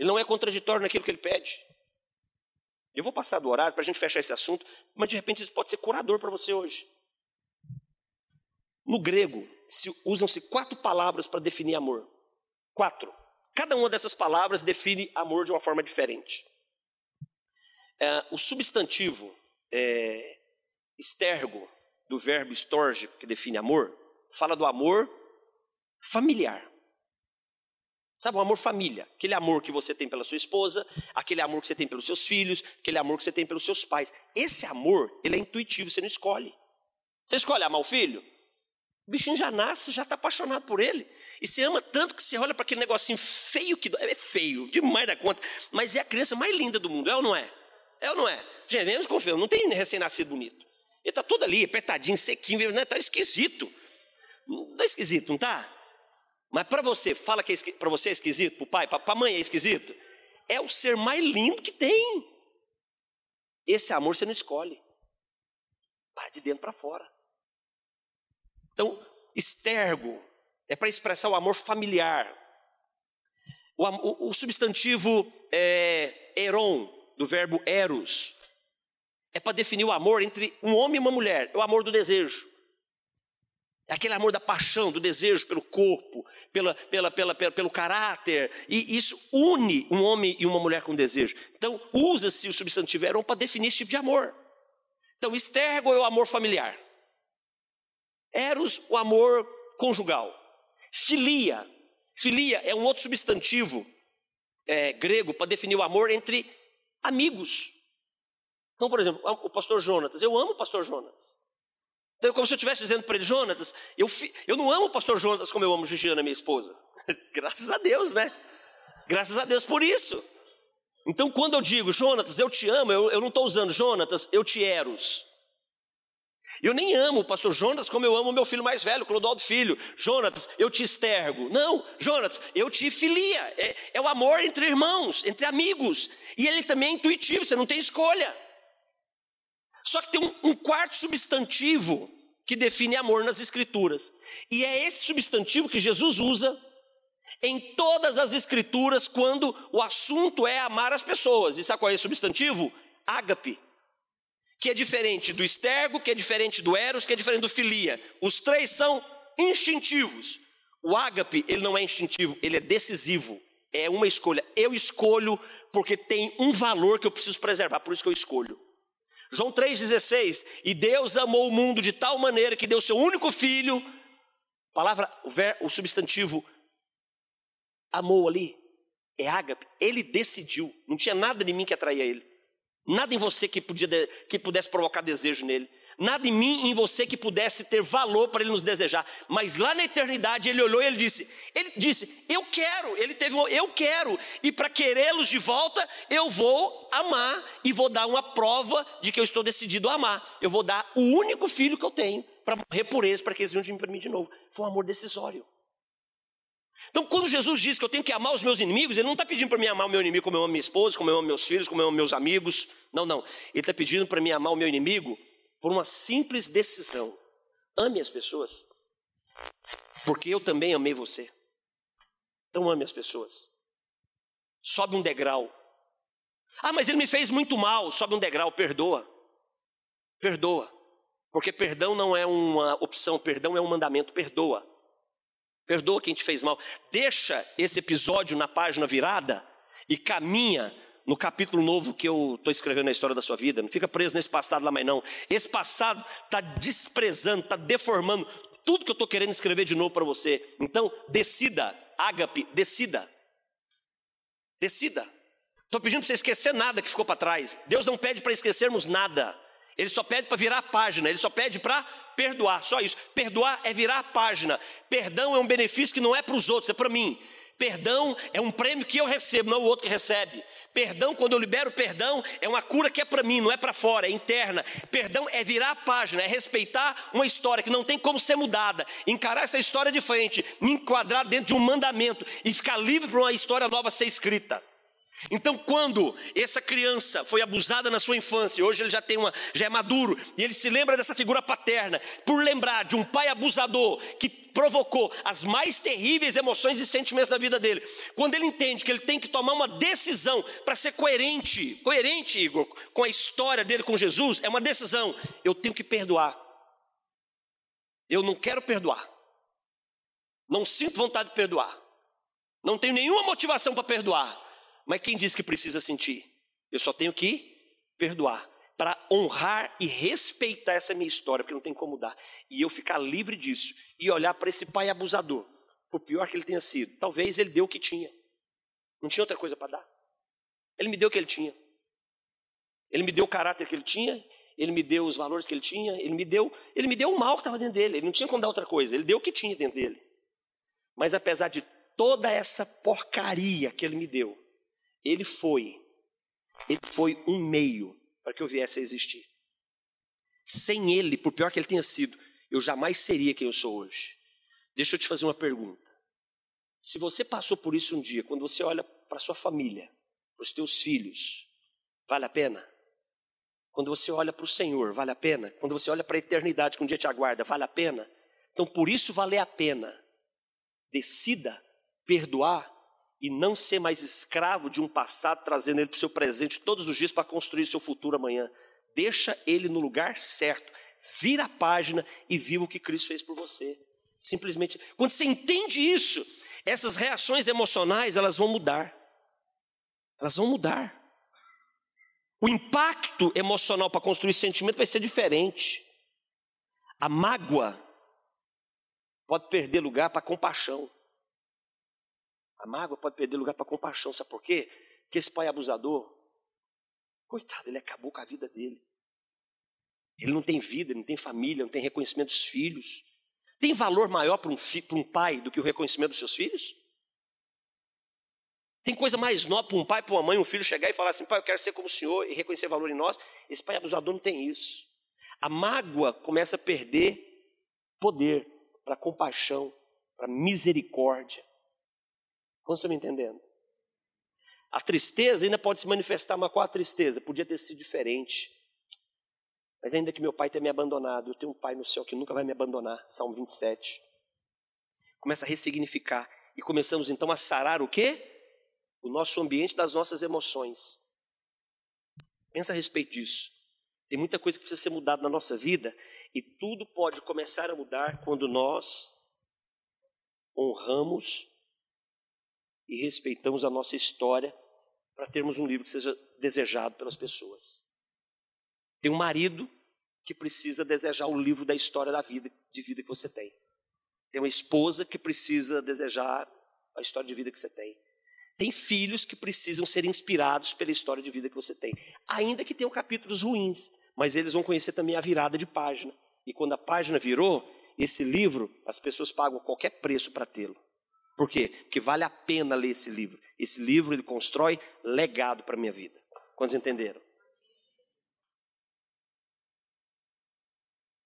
Ele não é contraditório naquilo que ele pede. Eu vou passar do horário para a gente fechar esse assunto, mas de repente isso pode ser curador para você hoje. No grego, usam-se quatro palavras para definir amor. Quatro. Cada uma dessas palavras define amor de uma forma diferente. É, o substantivo é, estergo, do verbo storge, que define amor, fala do amor familiar. Sabe, o amor família, aquele amor que você tem pela sua esposa, aquele amor que você tem pelos seus filhos, aquele amor que você tem pelos seus pais. Esse amor, ele é intuitivo, você não escolhe. Você escolhe amar o filho? O bichinho já nasce, já está apaixonado por ele. E você ama tanto que você olha para aquele negocinho feio que é feio, demais da conta, mas é a criança mais linda do mundo, é ou não é? É ou não é? Gente, vemos confiando, não tem recém-nascido bonito. Ele está todo ali, apertadinho, sequinho, está né? esquisito. Está esquisito, não está? Mas para você, fala que é para você é esquisito, para o pai, para a mãe é esquisito. É o ser mais lindo que tem. Esse amor você não escolhe. Vai de dentro para fora. Então, estergo é para expressar o amor familiar. O, o, o substantivo é, eron, do verbo eros, é para definir o amor entre um homem e uma mulher, é o amor do desejo. É aquele amor da paixão, do desejo pelo corpo, pela, pela, pela, pela, pelo caráter. E isso une um homem e uma mulher com desejo. Então, usa-se o substantivo eron para definir esse tipo de amor. Então, estergo é o amor familiar. Eros, o amor conjugal. Filia. Filia é um outro substantivo é, grego para definir o amor entre amigos. Então, por exemplo, o pastor Jonatas. Eu amo o pastor Jonatas. Então, como se eu estivesse dizendo para ele, Jonatas, eu, eu não amo o pastor Jonatas como eu amo Gigiana, minha esposa. Graças a Deus, né? Graças a Deus por isso. Então, quando eu digo, Jonatas, eu te amo, eu, eu não estou usando Jonatas, eu te eros. Eu nem amo o pastor Jonas como eu amo meu filho mais velho, Clodoaldo Filho. Jonatas, eu te estergo. Não, Jonatas, eu te filia. É, é o amor entre irmãos, entre amigos. E ele também é intuitivo, você não tem escolha. Só que tem um, um quarto substantivo que define amor nas Escrituras. E é esse substantivo que Jesus usa em todas as Escrituras quando o assunto é amar as pessoas. E sabe qual é esse substantivo? Ágape. Que é diferente do estergo, que é diferente do eros, que é diferente do filia. Os três são instintivos. O ágape, ele não é instintivo, ele é decisivo. É uma escolha. Eu escolho porque tem um valor que eu preciso preservar, por isso que eu escolho. João 3,16, e Deus amou o mundo de tal maneira que deu seu único filho, palavra, o, ver, o substantivo amou ali, é ágape, ele decidiu, não tinha nada em mim que atraía ele, nada em você que, podia, que pudesse provocar desejo nele, nada em mim e em você que pudesse ter valor para ele nos desejar. Mas lá na eternidade ele olhou e ele disse: Ele disse, eu quero, ele teve um, eu quero, e para querê-los de volta, eu vou amar e vou dar uma prova de que eu estou decidido a amar. Eu vou dar o único filho que eu tenho para morrer por eles, para que eles venham para mim de novo. Foi um amor decisório. Então, quando Jesus diz que eu tenho que amar os meus inimigos, Ele não está pedindo para mim amar o meu inimigo como eu amo minha esposa, como eu amo meus filhos, como eu amo meus amigos. Não, não. Ele está pedindo para mim amar o meu inimigo por uma simples decisão. Ame as pessoas, porque eu também amei você. Então ame as pessoas. Sobe um degrau. Ah, mas ele me fez muito mal. Sobe um degrau, perdoa. Perdoa. Porque perdão não é uma opção, perdão é um mandamento. Perdoa. Perdoa quem te fez mal. Deixa esse episódio na página virada e caminha no capítulo novo que eu estou escrevendo na história da sua vida. Não fica preso nesse passado lá mais não. Esse passado está desprezando, está deformando tudo que eu estou querendo escrever de novo para você. Então, decida, ágape, decida. Decida. Estou pedindo para você esquecer nada que ficou para trás. Deus não pede para esquecermos nada. Ele só pede para virar a página, ele só pede para perdoar, só isso. Perdoar é virar a página. Perdão é um benefício que não é para os outros, é para mim. Perdão é um prêmio que eu recebo, não o outro que recebe. Perdão, quando eu libero perdão, é uma cura que é para mim, não é para fora, é interna. Perdão é virar a página, é respeitar uma história que não tem como ser mudada, encarar essa história de frente, me enquadrar dentro de um mandamento e ficar livre para uma história nova ser escrita. Então, quando essa criança foi abusada na sua infância, hoje ele já tem uma, já é maduro, e ele se lembra dessa figura paterna, por lembrar de um pai abusador que provocou as mais terríveis emoções e sentimentos da vida dele. Quando ele entende que ele tem que tomar uma decisão para ser coerente, coerente, Igor, com a história dele com Jesus, é uma decisão. Eu tenho que perdoar. Eu não quero perdoar. Não sinto vontade de perdoar. Não tenho nenhuma motivação para perdoar mas quem diz que precisa sentir? Eu só tenho que perdoar para honrar e respeitar essa minha história, porque não tem como dar. E eu ficar livre disso e olhar para esse pai abusador, por pior que ele tenha sido. Talvez ele deu o que tinha. Não tinha outra coisa para dar. Ele me deu o que ele tinha. Ele me deu o caráter que ele tinha, ele me deu os valores que ele tinha, ele me deu, ele me deu o mal que estava dentro dele. Ele não tinha como dar outra coisa. Ele deu o que tinha dentro dele. Mas apesar de toda essa porcaria que ele me deu, ele foi, ele foi um meio para que eu viesse a existir. Sem ele, por pior que ele tenha sido, eu jamais seria quem eu sou hoje. Deixa eu te fazer uma pergunta. Se você passou por isso um dia, quando você olha para sua família, para os teus filhos, vale a pena? Quando você olha para o Senhor, vale a pena? Quando você olha para a eternidade que um dia te aguarda, vale a pena? Então, por isso vale a pena. Decida perdoar e não ser mais escravo de um passado, trazendo ele para o seu presente todos os dias para construir seu futuro amanhã. Deixa ele no lugar certo, vira a página e viva o que Cristo fez por você. Simplesmente, quando você entende isso, essas reações emocionais elas vão mudar. Elas vão mudar. O impacto emocional para construir sentimento vai ser diferente. A mágoa pode perder lugar para compaixão. A mágoa pode perder lugar para compaixão, sabe por quê? Porque esse pai abusador, coitado, ele acabou com a vida dele. Ele não tem vida, ele não tem família, não tem reconhecimento dos filhos. Tem valor maior para um, um pai do que o reconhecimento dos seus filhos? Tem coisa mais nova para um pai, para uma mãe, um filho chegar e falar assim: pai, eu quero ser como o senhor e reconhecer valor em nós. Esse pai abusador não tem isso. A mágoa começa a perder poder para compaixão, para misericórdia. Como você me entendendo? A tristeza ainda pode se manifestar, mas qual a tristeza? Podia ter sido diferente. Mas ainda que meu pai tenha me abandonado, eu tenho um pai no céu que nunca vai me abandonar. Salmo 27. Começa a ressignificar. E começamos então a sarar o quê? O nosso ambiente das nossas emoções. Pensa a respeito disso. Tem muita coisa que precisa ser mudada na nossa vida e tudo pode começar a mudar quando nós honramos e respeitamos a nossa história para termos um livro que seja desejado pelas pessoas. Tem um marido que precisa desejar o livro da história da vida, de vida que você tem. Tem uma esposa que precisa desejar a história de vida que você tem. Tem filhos que precisam ser inspirados pela história de vida que você tem. Ainda que tenham capítulos ruins, mas eles vão conhecer também a virada de página. E quando a página virou, esse livro, as pessoas pagam qualquer preço para tê-lo. Por quê? Porque vale a pena ler esse livro. Esse livro ele constrói legado para a minha vida. Quantos entenderam?